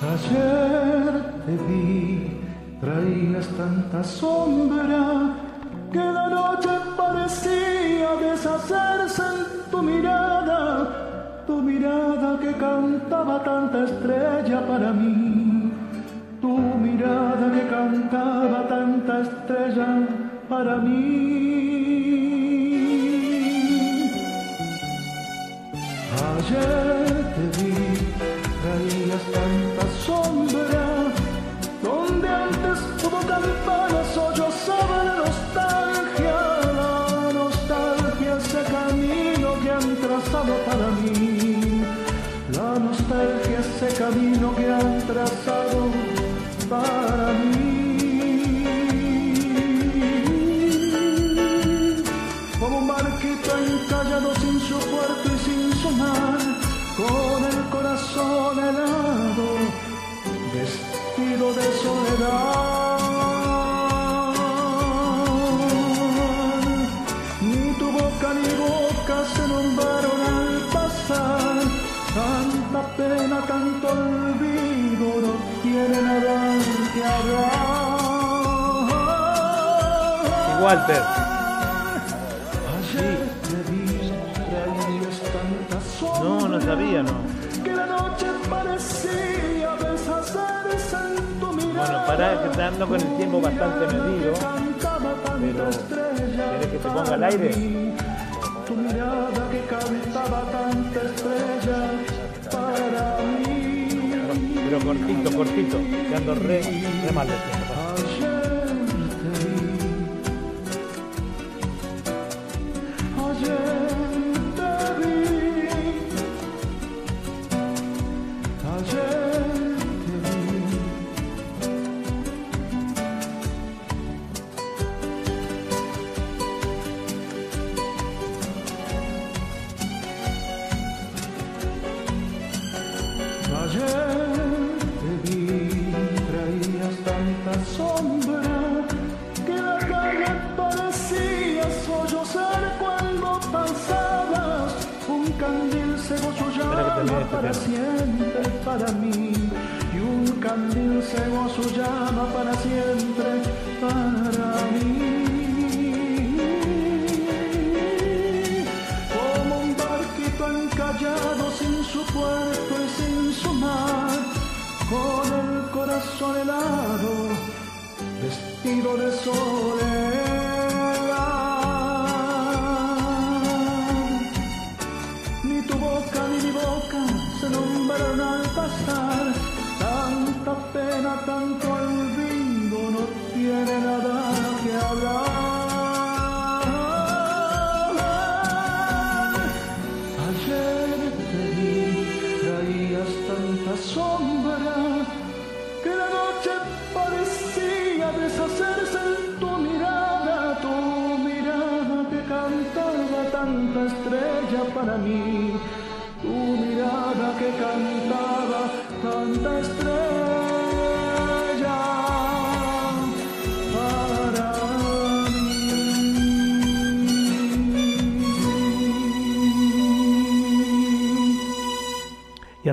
Ayer te vi, traías tanta sombra que la noche parecía deshacerse en tu mirada, tu mirada que cantaba tanta estrella para mí, tu mirada que cantaba tanta estrella para mí. Ayer Walter. Sombra. No, no sabía, no. Bueno, para que está dando con el tiempo bastante medido. Pero, ¿quieres que te ponga al aire? tu mirada que cantaba tanta estrella para mí. Pero, cortito, cortito, quedando re, re mal de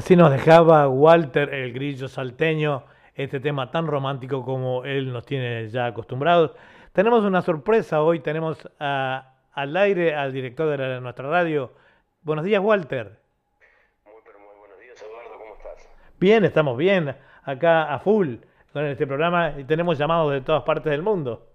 así nos dejaba Walter el grillo salteño, este tema tan romántico como él nos tiene ya acostumbrados. Tenemos una sorpresa hoy, tenemos a- al aire al director de la- nuestra radio. Buenos días, Walter. Muy, pero muy buenos días, Eduardo, ¿cómo estás? Bien, estamos bien, acá a full con este programa y tenemos llamados de todas partes del mundo.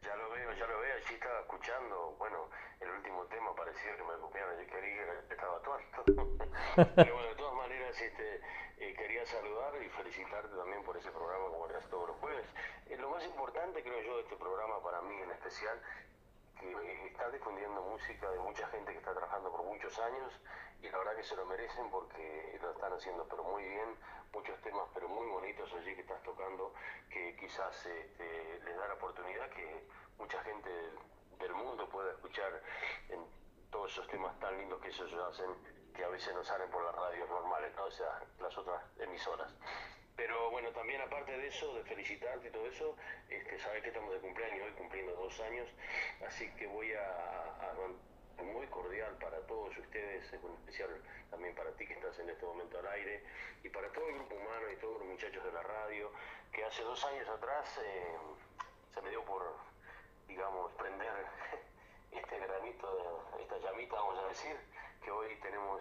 Ya lo veo, ya lo veo, allí estaba escuchando, bueno, el último tema parecía que me copiaron, yo quería que estaba tonto. Pero bueno, de todas maneras, este, eh, quería saludar y felicitarte también por ese programa como eras todos los jueves. Eh, lo más importante, creo yo, de este programa para mí en especial, que eh, está difundiendo música de mucha gente que está trabajando por muchos años y la verdad que se lo merecen porque lo están haciendo pero muy bien, muchos temas pero muy bonitos allí que estás tocando que quizás este, les da la oportunidad que mucha gente del mundo pueda escuchar en todos esos temas tan lindos que ellos hacen que a veces no salen por las radios normales, ¿no? o sea, las otras emisoras. Pero bueno, también aparte de eso, de felicitarte y todo eso, este, sabes que estamos de cumpleaños hoy cumpliendo dos años, así que voy a, a- muy cordial para todos ustedes, en especial también para ti que estás en este momento al aire, y para todo el grupo humano y todos los muchachos de la radio, que hace dos años atrás eh, se me dio por, digamos, prender este granito, de, esta llamita, vamos a decir, que hoy tenemos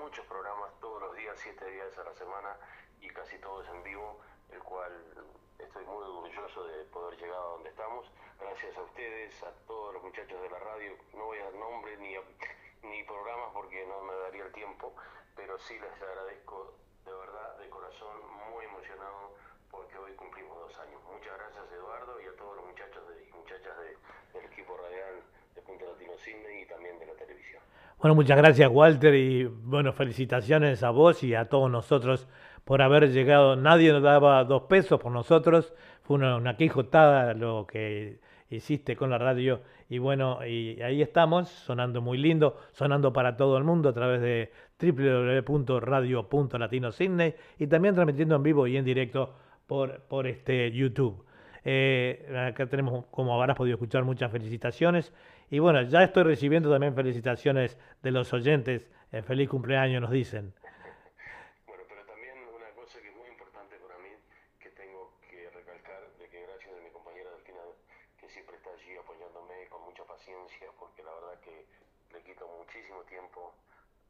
muchos programas todos los días, siete días a la semana y casi todos en vivo, el cual estoy muy orgulloso de poder llegar a donde estamos. Gracias a ustedes, a todos los muchachos de la radio. No voy a dar nombres ni, ni programas porque no me daría el tiempo, pero sí les agradezco de verdad, de corazón, muy emocionado porque hoy cumplimos dos años. Muchas gracias Eduardo y a todos los muchachos y muchachas de- del equipo radial de Punto Latino Cine y también de la televisión. Bueno, muchas gracias Walter y bueno, felicitaciones a vos y a todos nosotros por haber llegado. Nadie nos daba dos pesos por nosotros, fue una, una quijotada lo que hiciste con la radio y bueno, y ahí estamos, sonando muy lindo, sonando para todo el mundo a través de www.radio.latino.sydney y también transmitiendo en vivo y en directo por, por este YouTube. Eh, acá tenemos, como habrás podido escuchar, muchas felicitaciones. Y bueno, ya estoy recibiendo también felicitaciones de los oyentes. Eh, feliz cumpleaños, nos dicen. Bueno, pero también una cosa que es muy importante para mí, que tengo que recalcar, de que gracias a mi compañera Delfina, que siempre está allí apoyándome con mucha paciencia, porque la verdad que le quito muchísimo tiempo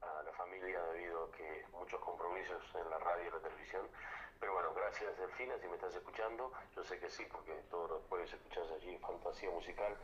a la familia debido a que muchos compromisos en la radio y la televisión. Pero bueno, gracias Delfina, si me estás escuchando, yo sé que sí, porque todos los jueves escuchas allí Fantasía Musical.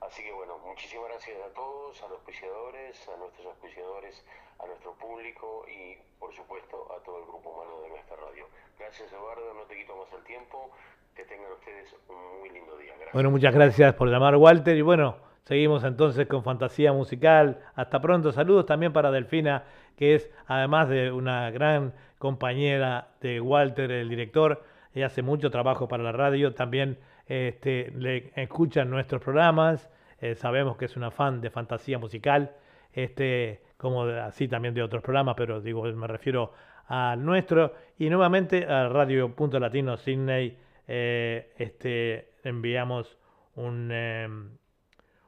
Así que bueno, muchísimas gracias a todos, a los auspiciadores, a nuestros auspiciadores, a nuestro público y por supuesto a todo el grupo humano de nuestra radio. Gracias Eduardo, no te quito más el tiempo, que tengan ustedes un muy lindo día. Gracias. Bueno, muchas gracias por llamar, Walter. Y bueno, seguimos entonces con Fantasía Musical. Hasta pronto. Saludos también para Delfina, que es además de una gran compañera de Walter, el director. Ella hace mucho trabajo para la radio. También este, le escuchan nuestros programas. Eh, sabemos que es una fan de Fantasía Musical. Este, como así también de otros programas, pero digo, me refiero al nuestro. Y nuevamente a Radio Punto Latino Sydney eh, este, enviamos un, eh,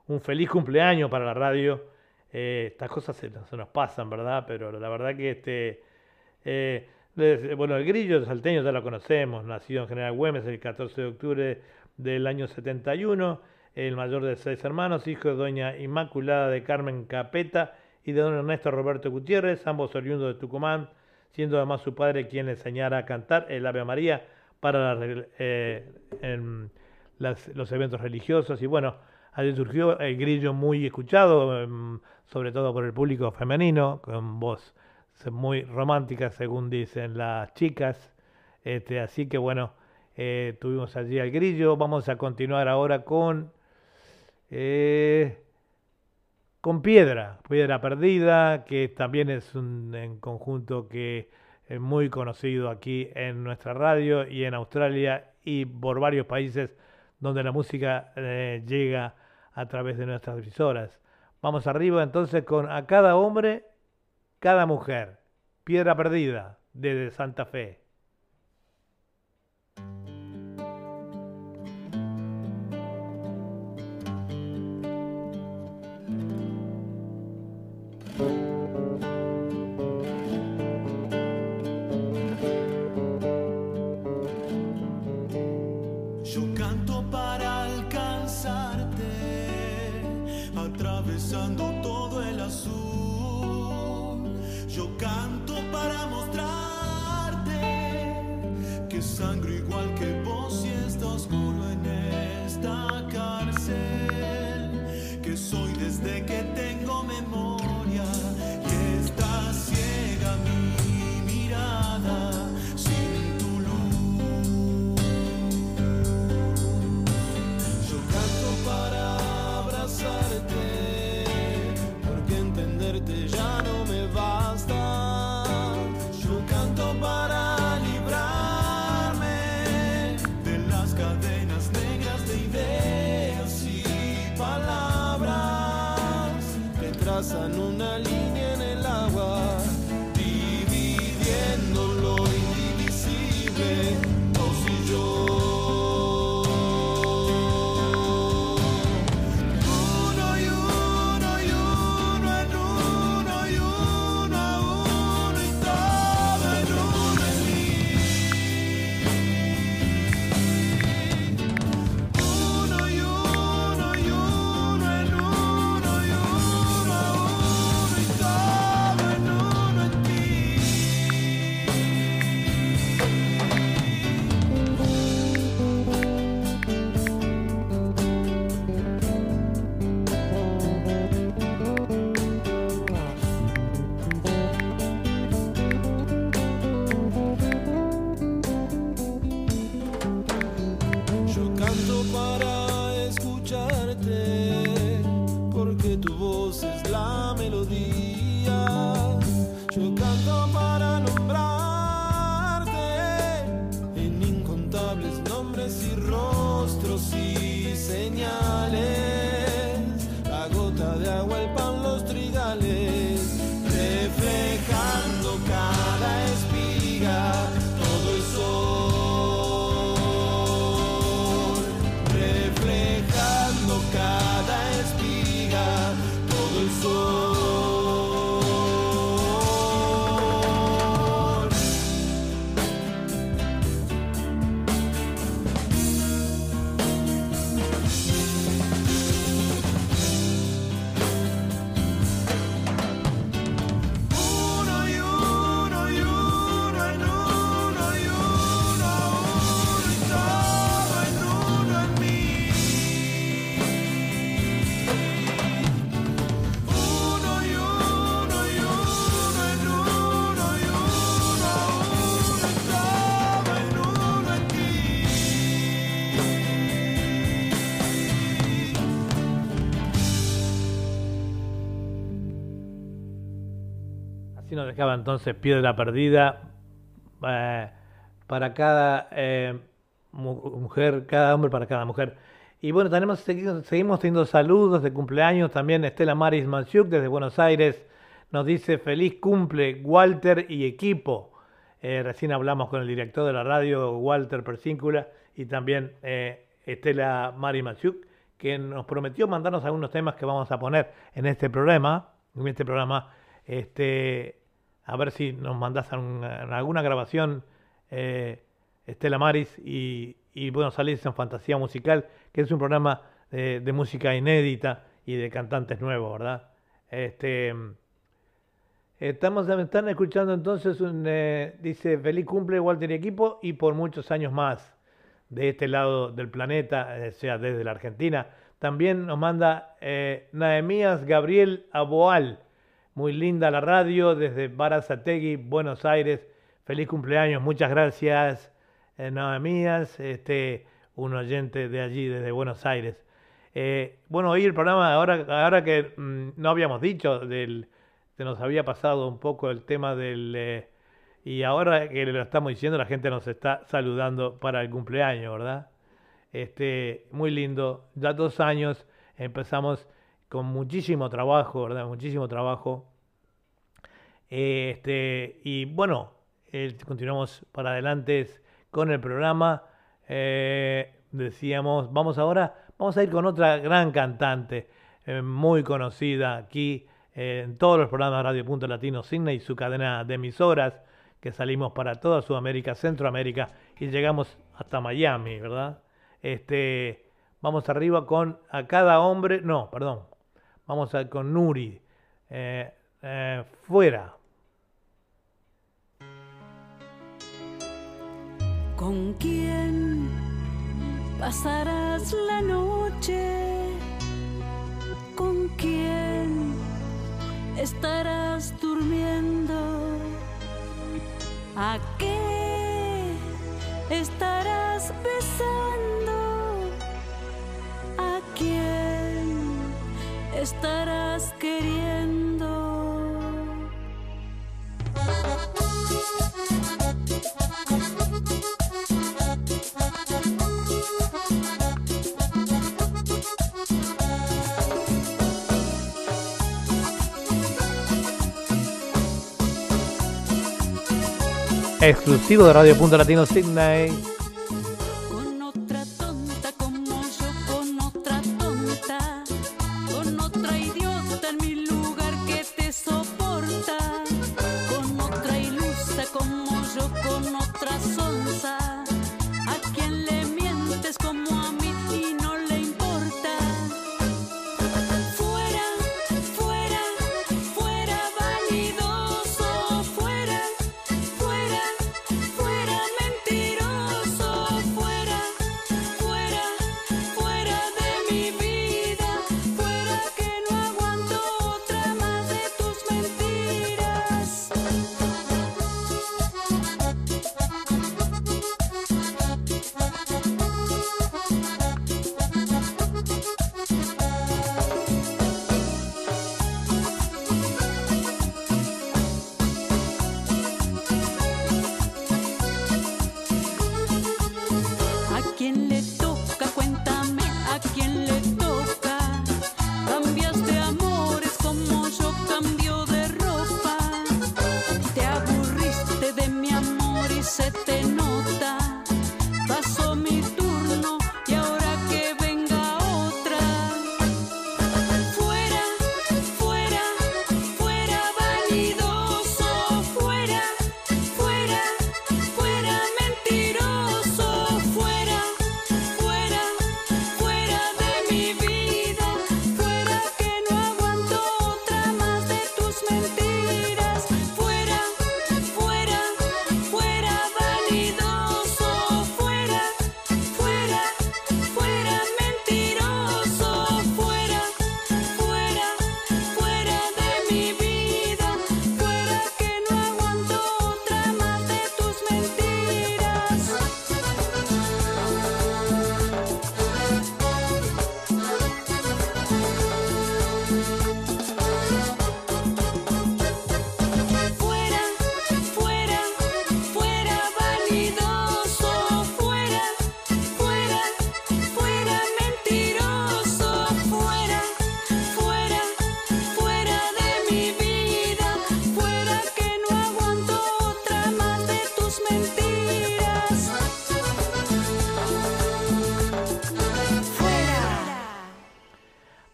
un feliz cumpleaños para la radio. Eh, estas cosas se, nos pasan, ¿verdad? Pero la verdad que este... eh, les- bueno, el grillo salteño ya lo conocemos, nacido en General Güemes el 14 de octubre del año 71, el mayor de seis hermanos, hijo de doña Inmaculada de Carmen Capeta y de don Ernesto Roberto Gutiérrez, ambos oriundos de Tucumán, siendo además su padre quien le enseñara a cantar el Ave María para eh, los eventos religiosos. Y bueno, surgió el grillo muy escuchado, em, sobre todo por el público femenino, con voz muy romántica, según dicen las chicas. Este, así que bueno, eh, tuvimos allí al grillo. Vamos a continuar ahora con, eh, con Piedra, Piedra Perdida, que también es un conjunto que es muy conocido aquí en nuestra radio y en Australia y por varios países donde la música eh, llega a través de nuestras emisoras. Vamos arriba entonces con A cada hombre, cada mujer. Piedra Perdida, desde Santa Fe. Nos dejaba entonces Piedra Perdida eh, para cada eh, mujer, cada hombre para cada mujer. Y bueno, tenemos, seguimos teniendo saludos de cumpleaños. También Estela Maris Manchuk desde Buenos Aires nos dice feliz cumple Walter y equipo. Eh, recién hablamos con el director de la radio, Walter Persíncula, y también Estela Maris Manchuk, que nos prometió mandarnos algunos temas que vamos a poner en este programa. En este programa este, a ver si nos mandas alguna grabación, eh, Estela Maris, y, y bueno, salís en Fantasía Musical, que es un programa de, música inédita y de cantantes nuevos, ¿verdad? Este, Estamos, están escuchando entonces, un, eh, dice, feliz cumple Walter y equipo y por muchos años más de este lado del planeta, o sea, desde la Argentina. También nos manda eh, Naemías Gabriel Aboal. Muy linda la radio desde Barazategui, Buenos Aires. Feliz cumpleaños, muchas gracias, eh, Naemías, este, un oyente de allí, desde Buenos Aires. Eh, bueno, hoy el programa, ahora, ahora que mm, no habíamos dicho, del, se nos había pasado un poco el tema del... Eh, y ahora que lo estamos diciendo, la gente nos está saludando para el cumpleaños, ¿verdad? Este, muy lindo. Ya dos años empezamos con muchísimo trabajo, ¿verdad? Muchísimo trabajo. Este, y bueno, continuamos para adelante con el programa. Eh, decíamos, vamos ahora, vamos a ir con otra gran cantante, eh, muy conocida aquí en todos los programas Radio Punto Latino Signa y su cadena de emisoras que salimos para toda Sudamérica, Centroamérica y llegamos hasta Miami, ¿verdad? Este, vamos arriba con a cada hombre, no, perdón, vamos a, con Nuri, eh, eh, fuera. ¿Con quién pasarás la noche? ¿Con quién estarás durmiendo? ¿A qué estarás besando? ¿A quién estarás queriendo? Exclusivo de Radio Punto Latino Sydney.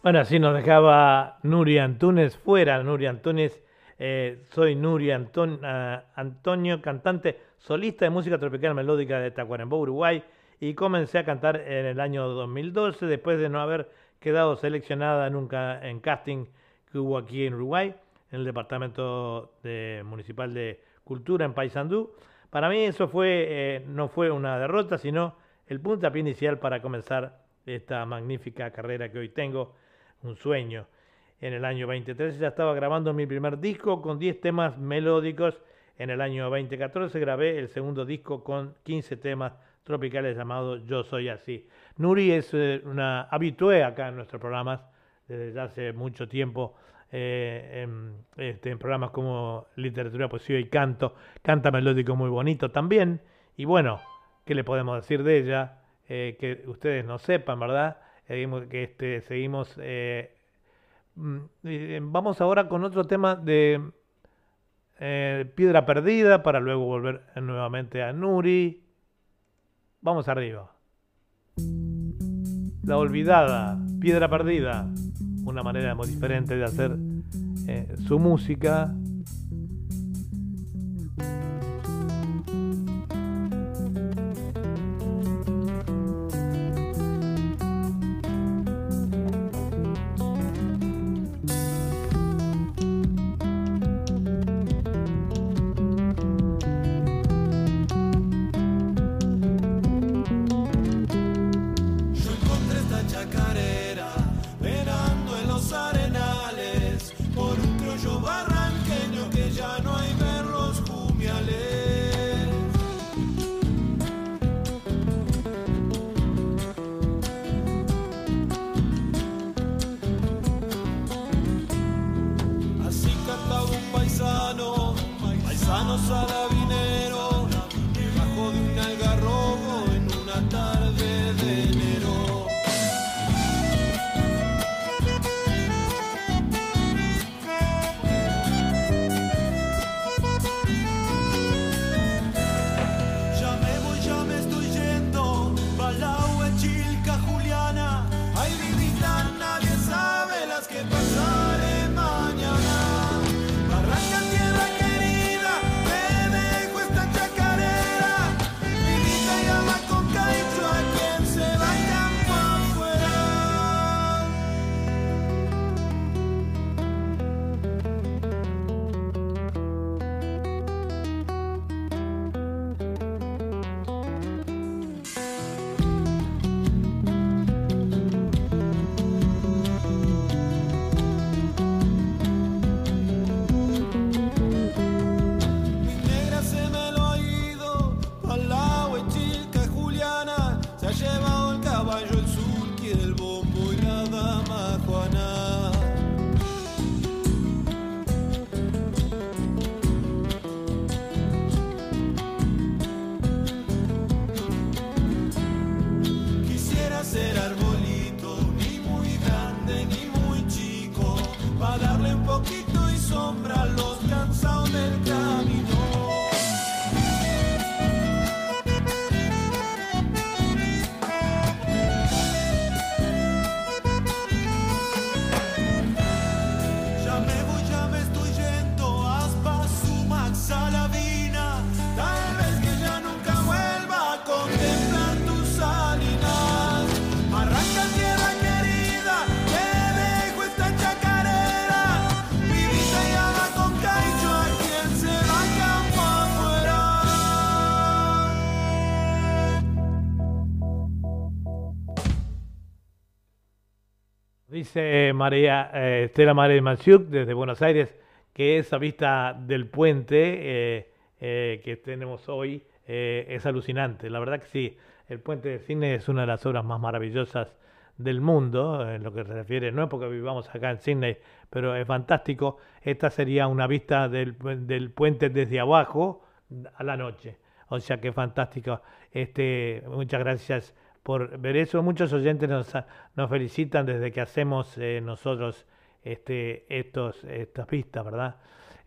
Bueno, así nos dejaba Nuri Antunes fuera. Nuri Antunes, eh, soy Nuri eh, Antonio, cantante solista de música tropical melódica de Tacuarembó, Uruguay, y comencé a cantar en el año 2012 después de no haber quedado seleccionada nunca en casting que hubo aquí en Uruguay. en el departamento municipal de Cultura en Paysandú. Para mí eso fue, eh, no fue una derrota, sino el puntapié inicial para comenzar esta magnífica carrera que hoy tengo, un sueño. En el año 2013 ya estaba grabando mi primer disco con 10 temas melódicos. En el año 2014 grabé el segundo disco con 15 temas tropicales llamado Yo Soy Así. Nuri es eh, una habitué acá en nuestros programas desde hace mucho tiempo. Eh, este, en, programas como Literatura, Poesía y Canto, canta melódico muy bonito también. Y bueno, ¿qué le podemos decir de ella? Eh, que ustedes no sepan, ¿verdad? Que este, seguimos. Mm, vamos ahora con otro tema de Piedra Perdida para luego volver nuevamente a Nuri. Vamos arriba. La olvidada, piedra perdida, una manera muy diferente de hacer eh, su música dice María eh, Estela María Manciuk desde Buenos Aires que esa vista del puente eh, eh, que tenemos hoy es alucinante. La verdad que sí, el puente de Cine es una de las obras más maravillosas del mundo, en lo que se refiere, no es porque vivamos acá en Sydney, pero es fantástico. Esta sería una vista del, del puente desde abajo a la noche. O sea que fantástico. Este, muchas gracias por ver eso. Muchos oyentes nos, nos felicitan desde que hacemos eh, nosotros este, estos, estas pistas, ¿verdad?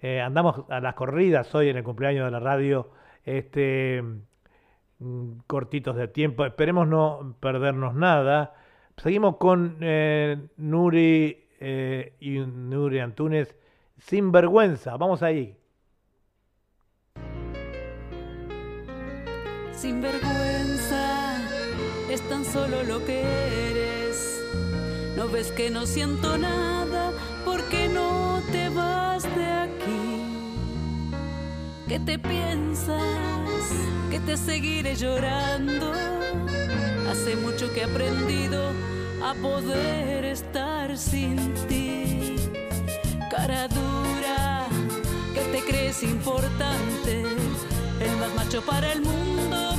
Eh, andamos a las corridas hoy en el cumpleaños de la radio, este, mm, cortitos de tiempo. Esperemos no perdernos nada. Seguimos con eh, Nuri y Nuri Antunes, sin vergüenza. Vamos ahí. Sin vergüenza tan solo lo que eres. No ves que no siento nada ¿por qué no te vas de aquí? ¿Qué te piensas? Que te seguiré llorando. Hace mucho que he aprendido a poder estar sin ti. Cara dura, que te crees importante, el más macho para el mundo,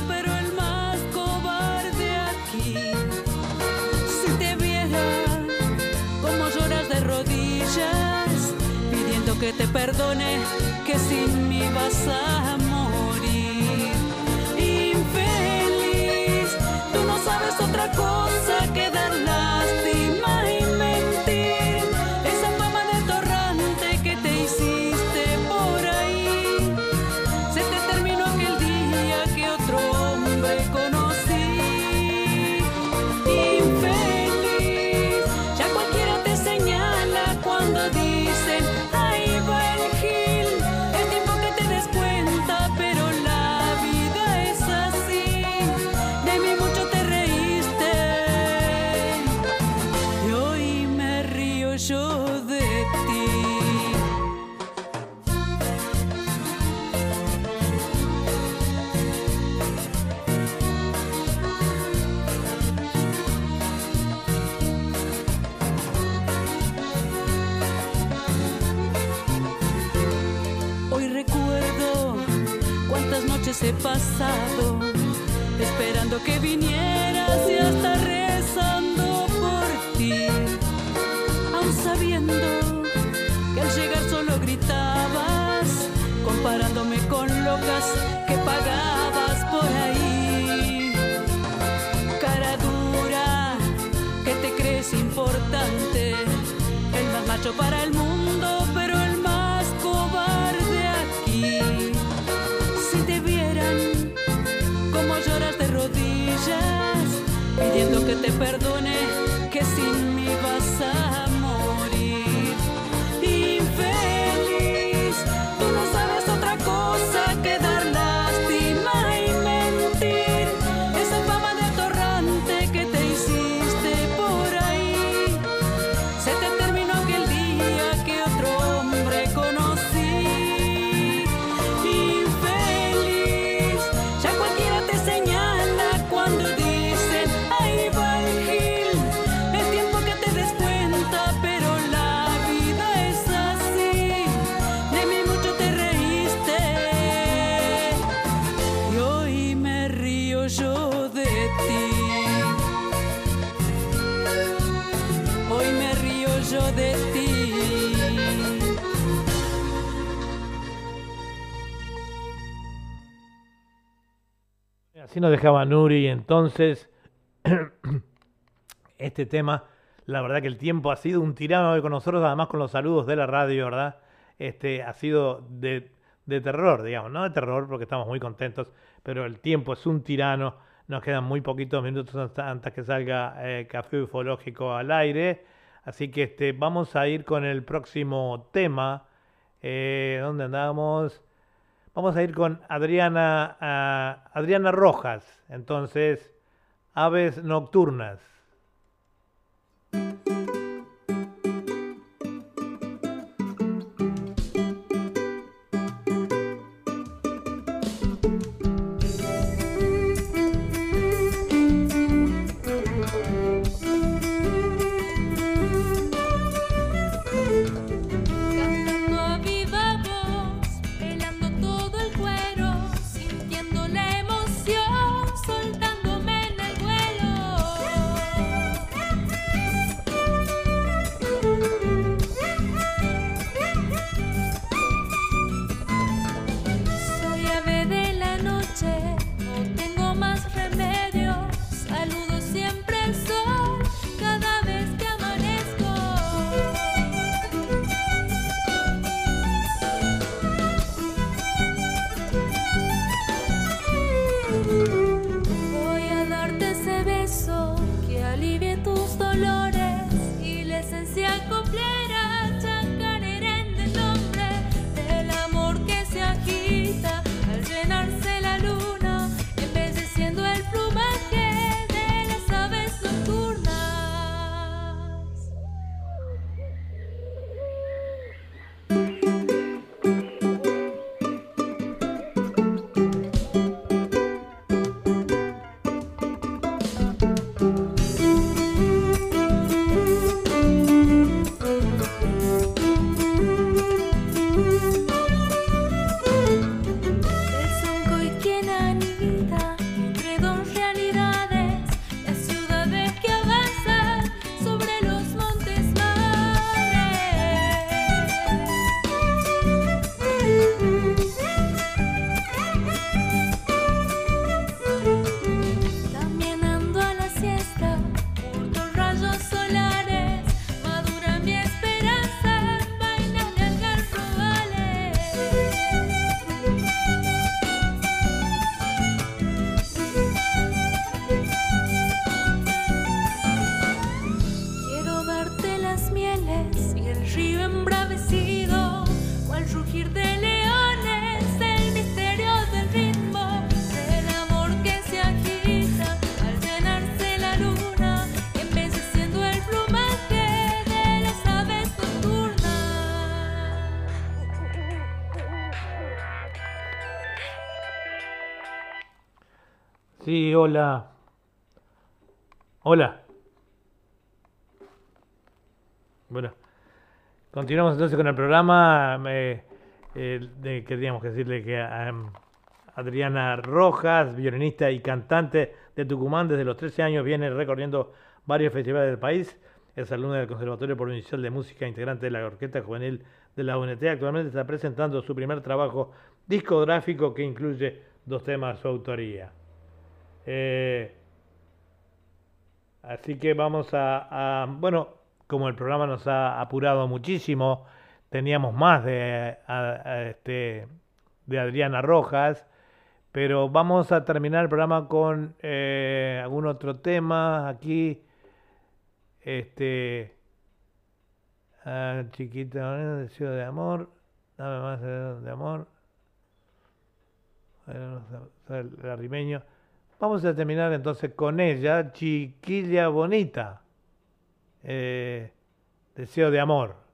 te perdone, que sin mí vas a morir. Infeliz, tú no sabes otra cosa que dar lástima pasado esperando que vinieras y hasta rezando por ti, aun sabiendo que al llegar solo gritabas, comparándome con locas que pagabas por ahí. Cara dura, que te crees importante, el más macho para el mundo, te perdone, Así nos dejaba Nuri. Entonces, este tema, la verdad que el tiempo ha sido un tirano hoy con nosotros, además con los saludos de la radio, ¿verdad? Este ha sido de, de terror, digamos, no de terror porque estamos muy contentos, pero el tiempo es un tirano. Nos quedan muy poquitos minutos antes que salga eh, Café Ufológico al aire. Así que este, vamos a ir con el próximo tema. Eh, ¿Dónde andamos? Vamos a ir con Adriana, Adriana Rojas. Entonces, aves nocturnas. Hola. Hola. Bueno, continuamos entonces con el programa. Eh, de, queríamos decirle que Adriana Rojas, violinista y cantante de Tucumán, desde los 13 años viene recorriendo varios festivales del país. Es alumna del Conservatorio Provincial de Música, integrante de la Orquesta Juvenil de la UNT. Actualmente está presentando su primer trabajo discográfico que incluye dos temas de su autoría. Eh, así que vamos a, bueno, como el programa nos ha apurado muchísimo, teníamos más de, este, de Adriana Rojas, pero vamos a terminar el programa con eh, algún otro tema aquí. Este, ah, chiquita, deseo de amor, dame más de amor. El arrimeño. Vamos a terminar entonces con ella, Chiquilla Bonita. Eh, deseo de amor.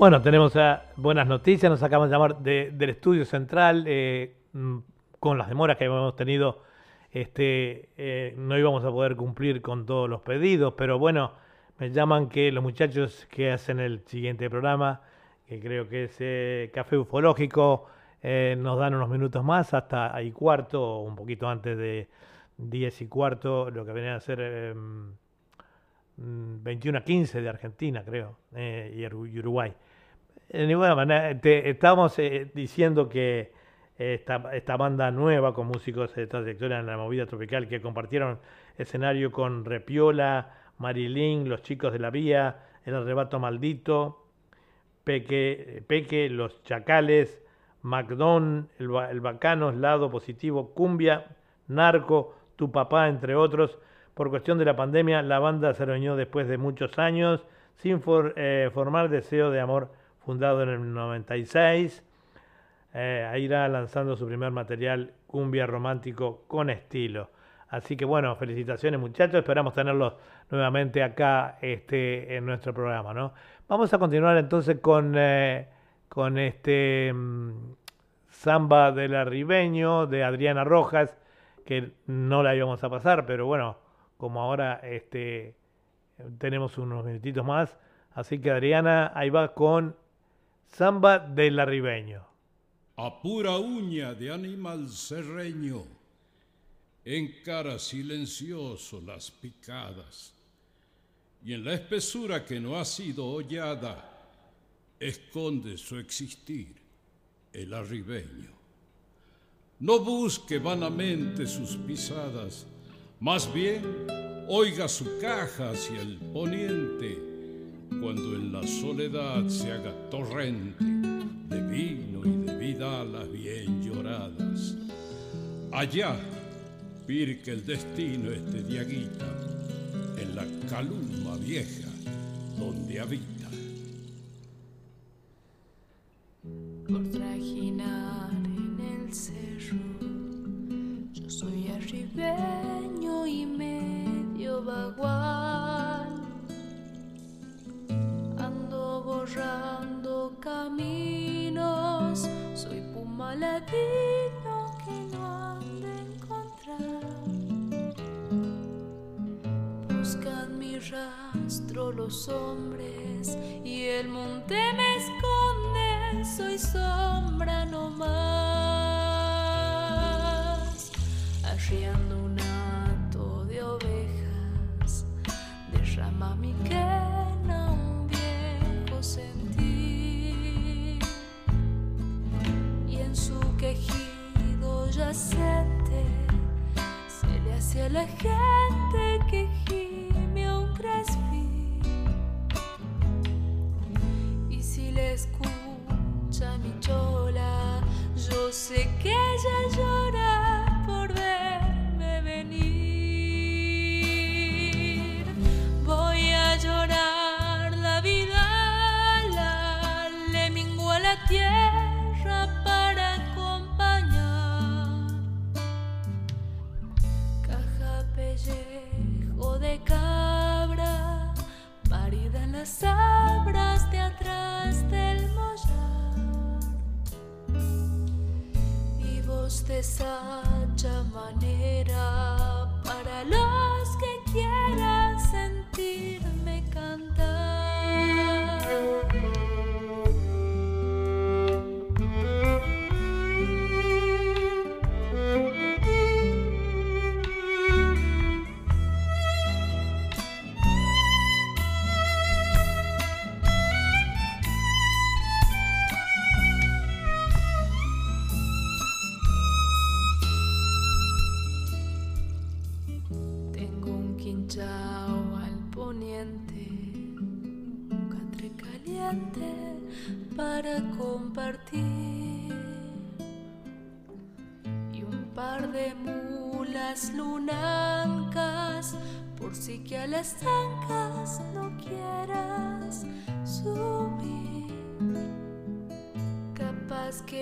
Bueno, tenemos buenas noticias, nos acabamos de llamar del estudio central, eh, mm, con las demoras que hemos tenido, este, eh, no íbamos a poder cumplir con todos los pedidos, pero bueno, me llaman que los muchachos que hacen el siguiente programa, que creo que es eh, Café Ufológico, nos dan unos minutos más hasta ahí cuarto, un poquito antes de 10 y cuarto, lo que venía a ser 21 mm, a 15 de Argentina, creo, eh, y Uruguay. De ninguna manera, estamos eh, diciendo que esta, esta, banda nueva con músicos de trayectoria en la movida tropical que compartieron escenario con Repiola, Marilyn, Los Chicos de la Vía, El Arrebato Maldito, Peque, Peque Los Chacales, McDon, el, el Bacanos, Lado Positivo, Cumbia, Narco, Tu Papá, entre otros. Por cuestión de la pandemia, la banda se reunió después de muchos años sin eh, formar Deseo de Amor, fundado en el 96. Eh, irá lanzando su primer material, Cumbia Romántico con estilo. Así que bueno, felicitaciones muchachos, esperamos tenerlos nuevamente acá este, en nuestro programa. ¿no? Vamos a continuar entonces con, eh, con este mm, Samba del Arribeño de Adriana Rojas, que no la íbamos a pasar, pero bueno, como ahora este, tenemos unos minutitos más. Así que Adriana, ahí va con Samba del Arribeño. A pura uña de animal serreño, encara silencioso las picadas, y en la espesura que no ha sido hollada, esconde su existir el arribeño. No busque vanamente sus pisadas, más bien, oiga su caja hacia el poniente, cuando en la soledad se haga torrente de vino y de vidalas bien lloradas. Allá pirque el destino este diaguita, en la caluma vieja donde habita. Por trajinar en el cerro, yo soy y medio vagual. Borrando caminos, soy puma ladino que no han de encontrar. Buscan mi rastro los hombres y el monte me esconde, soy sombra no más. Arriando mi quena quejido yacente se le hace a la gente que gime un crespi y si le escucha mi chola yo sé que ella llora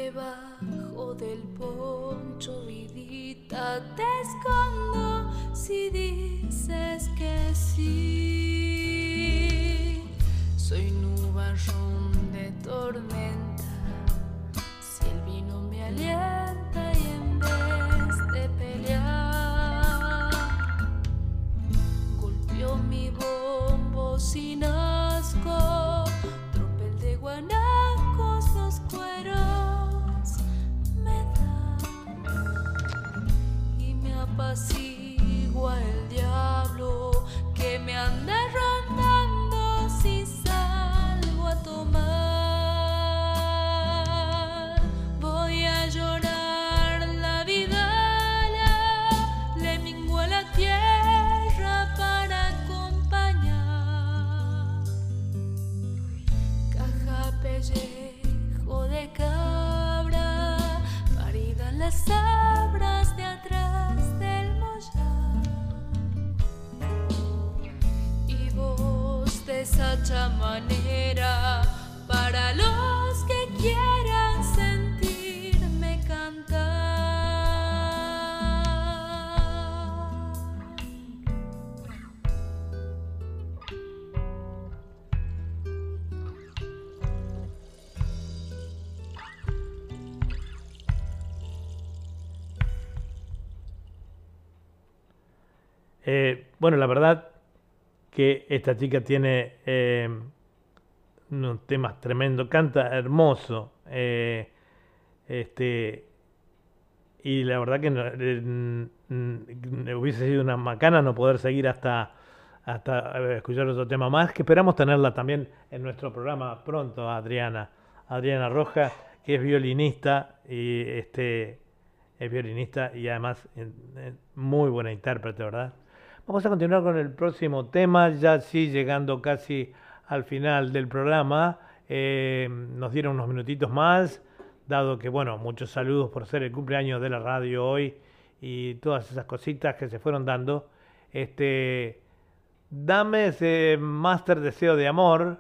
Capaz que bajo del poncho vidita te escondo Bueno, la verdad que esta chica tiene eh, unos temas tremendos, canta hermoso. Eh, este, y la verdad que no, eh, hubiese sido una macana no poder seguir hasta, hasta eh, escuchar otro tema más, que esperamos tenerla también en nuestro programa pronto, Adriana. Adriana Rojas, que es violinista y este es violinista y además eh, muy buena intérprete, ¿verdad? Vamos a continuar con el próximo tema, ya sí llegando casi al final del programa. Eh, nos dieron unos minutitos más, dado que, bueno, muchos saludos por ser el cumpleaños de la radio hoy y todas esas cositas que se fueron dando. Este, dame ese master deseo de amor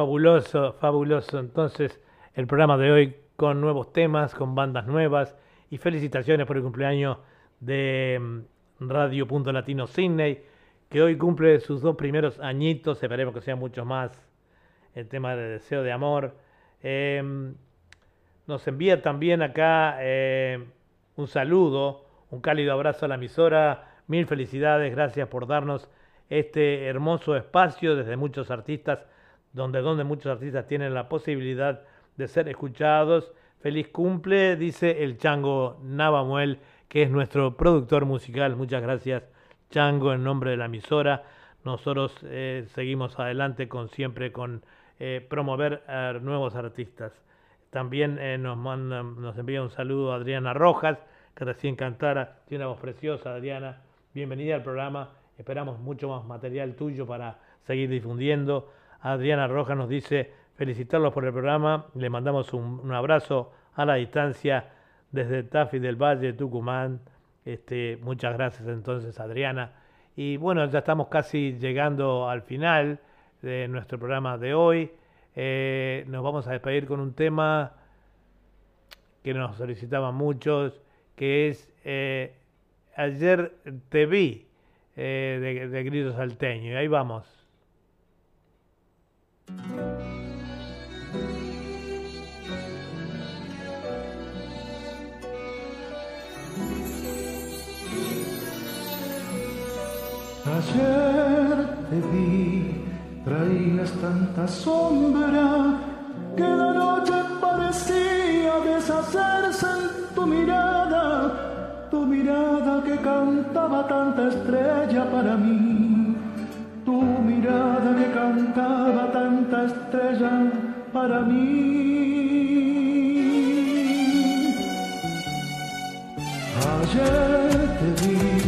fabuloso, fabuloso. Entonces, el programa de hoy con nuevos temas, con bandas nuevas y felicitaciones por el cumpleaños de mm, Radio Punto Latino Sydney, que hoy cumple sus dos primeros añitos, esperemos que sean muchos más. El tema de deseo de amor. Em, nos envía también acá eh, un saludo, un cálido abrazo a la emisora. Mil felicidades, gracias por darnos este hermoso espacio desde muchos artistas, donde, donde muchos artistas tienen la posibilidad de ser escuchados. Feliz cumple, dice el Chango Navamuel, que es nuestro productor musical. Muchas gracias, Chango, en nombre de la emisora. Nosotros eh, seguimos adelante con siempre con eh, promover nuevos artistas. También eh, nos, manda, nos envía un saludo a Adriana Rojas, que recién cantara, tiene una voz preciosa, Adriana. Bienvenida al programa, esperamos mucho más material tuyo para seguir difundiendo. Adriana Rojas nos dice felicitarlos por el programa, le mandamos un, abrazo a la distancia desde Tafi del Valle, Tucumán. Este, muchas gracias entonces Adriana. Y bueno, ya estamos casi llegando al final de nuestro programa de hoy. Eh, nos vamos a despedir con un tema que nos solicitaban muchos, que es eh, Ayer te vi eh, de, de Grito Salteño. Y ahí vamos. Ayer te vi Traías tanta sombra que la noche parecía deshacerse en tu mirada, tu mirada que cantaba tanta estrella para mí, tu mirada que cantaba tanta estrella para mí. Te vi,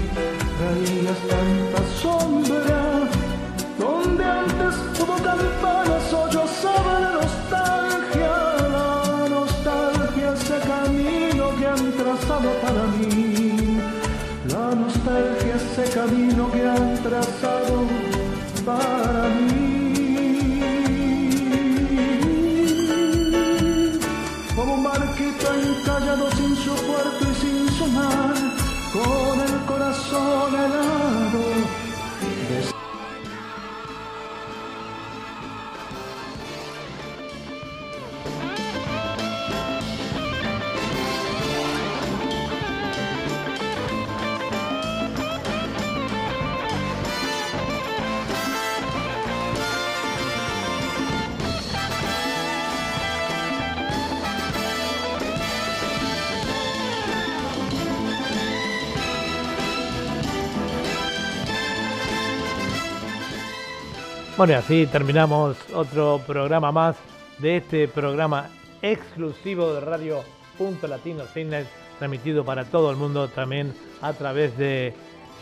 Bueno, y así terminamos otro programa más de este programa exclusivo de Radio Punto Latino Fitness, transmitido para todo el mundo también a través de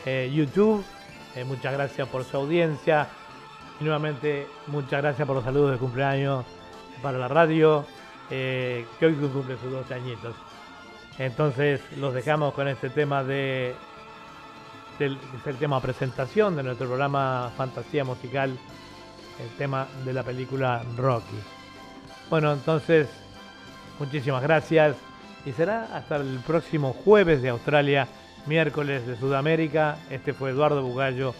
eh, YouTube. Eh, muchas gracias por su audiencia. Y nuevamente, muchas gracias por los saludos de cumpleaños para la radio, eh, que hoy cumple sus 12 añitos. Entonces, los dejamos con este tema de. Es el tema presentación de nuestro programa Fantasía Musical el tema de la película Rocky. Bueno, entonces, muchísimas gracias y será hasta el próximo jueves de Australia, miércoles de Sudamérica. Este fue Eduardo Bugallo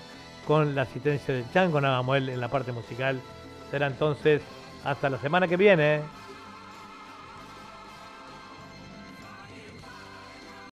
con la asistencia de Chango Navamuel en la parte musical. Será entonces hasta la semana que viene.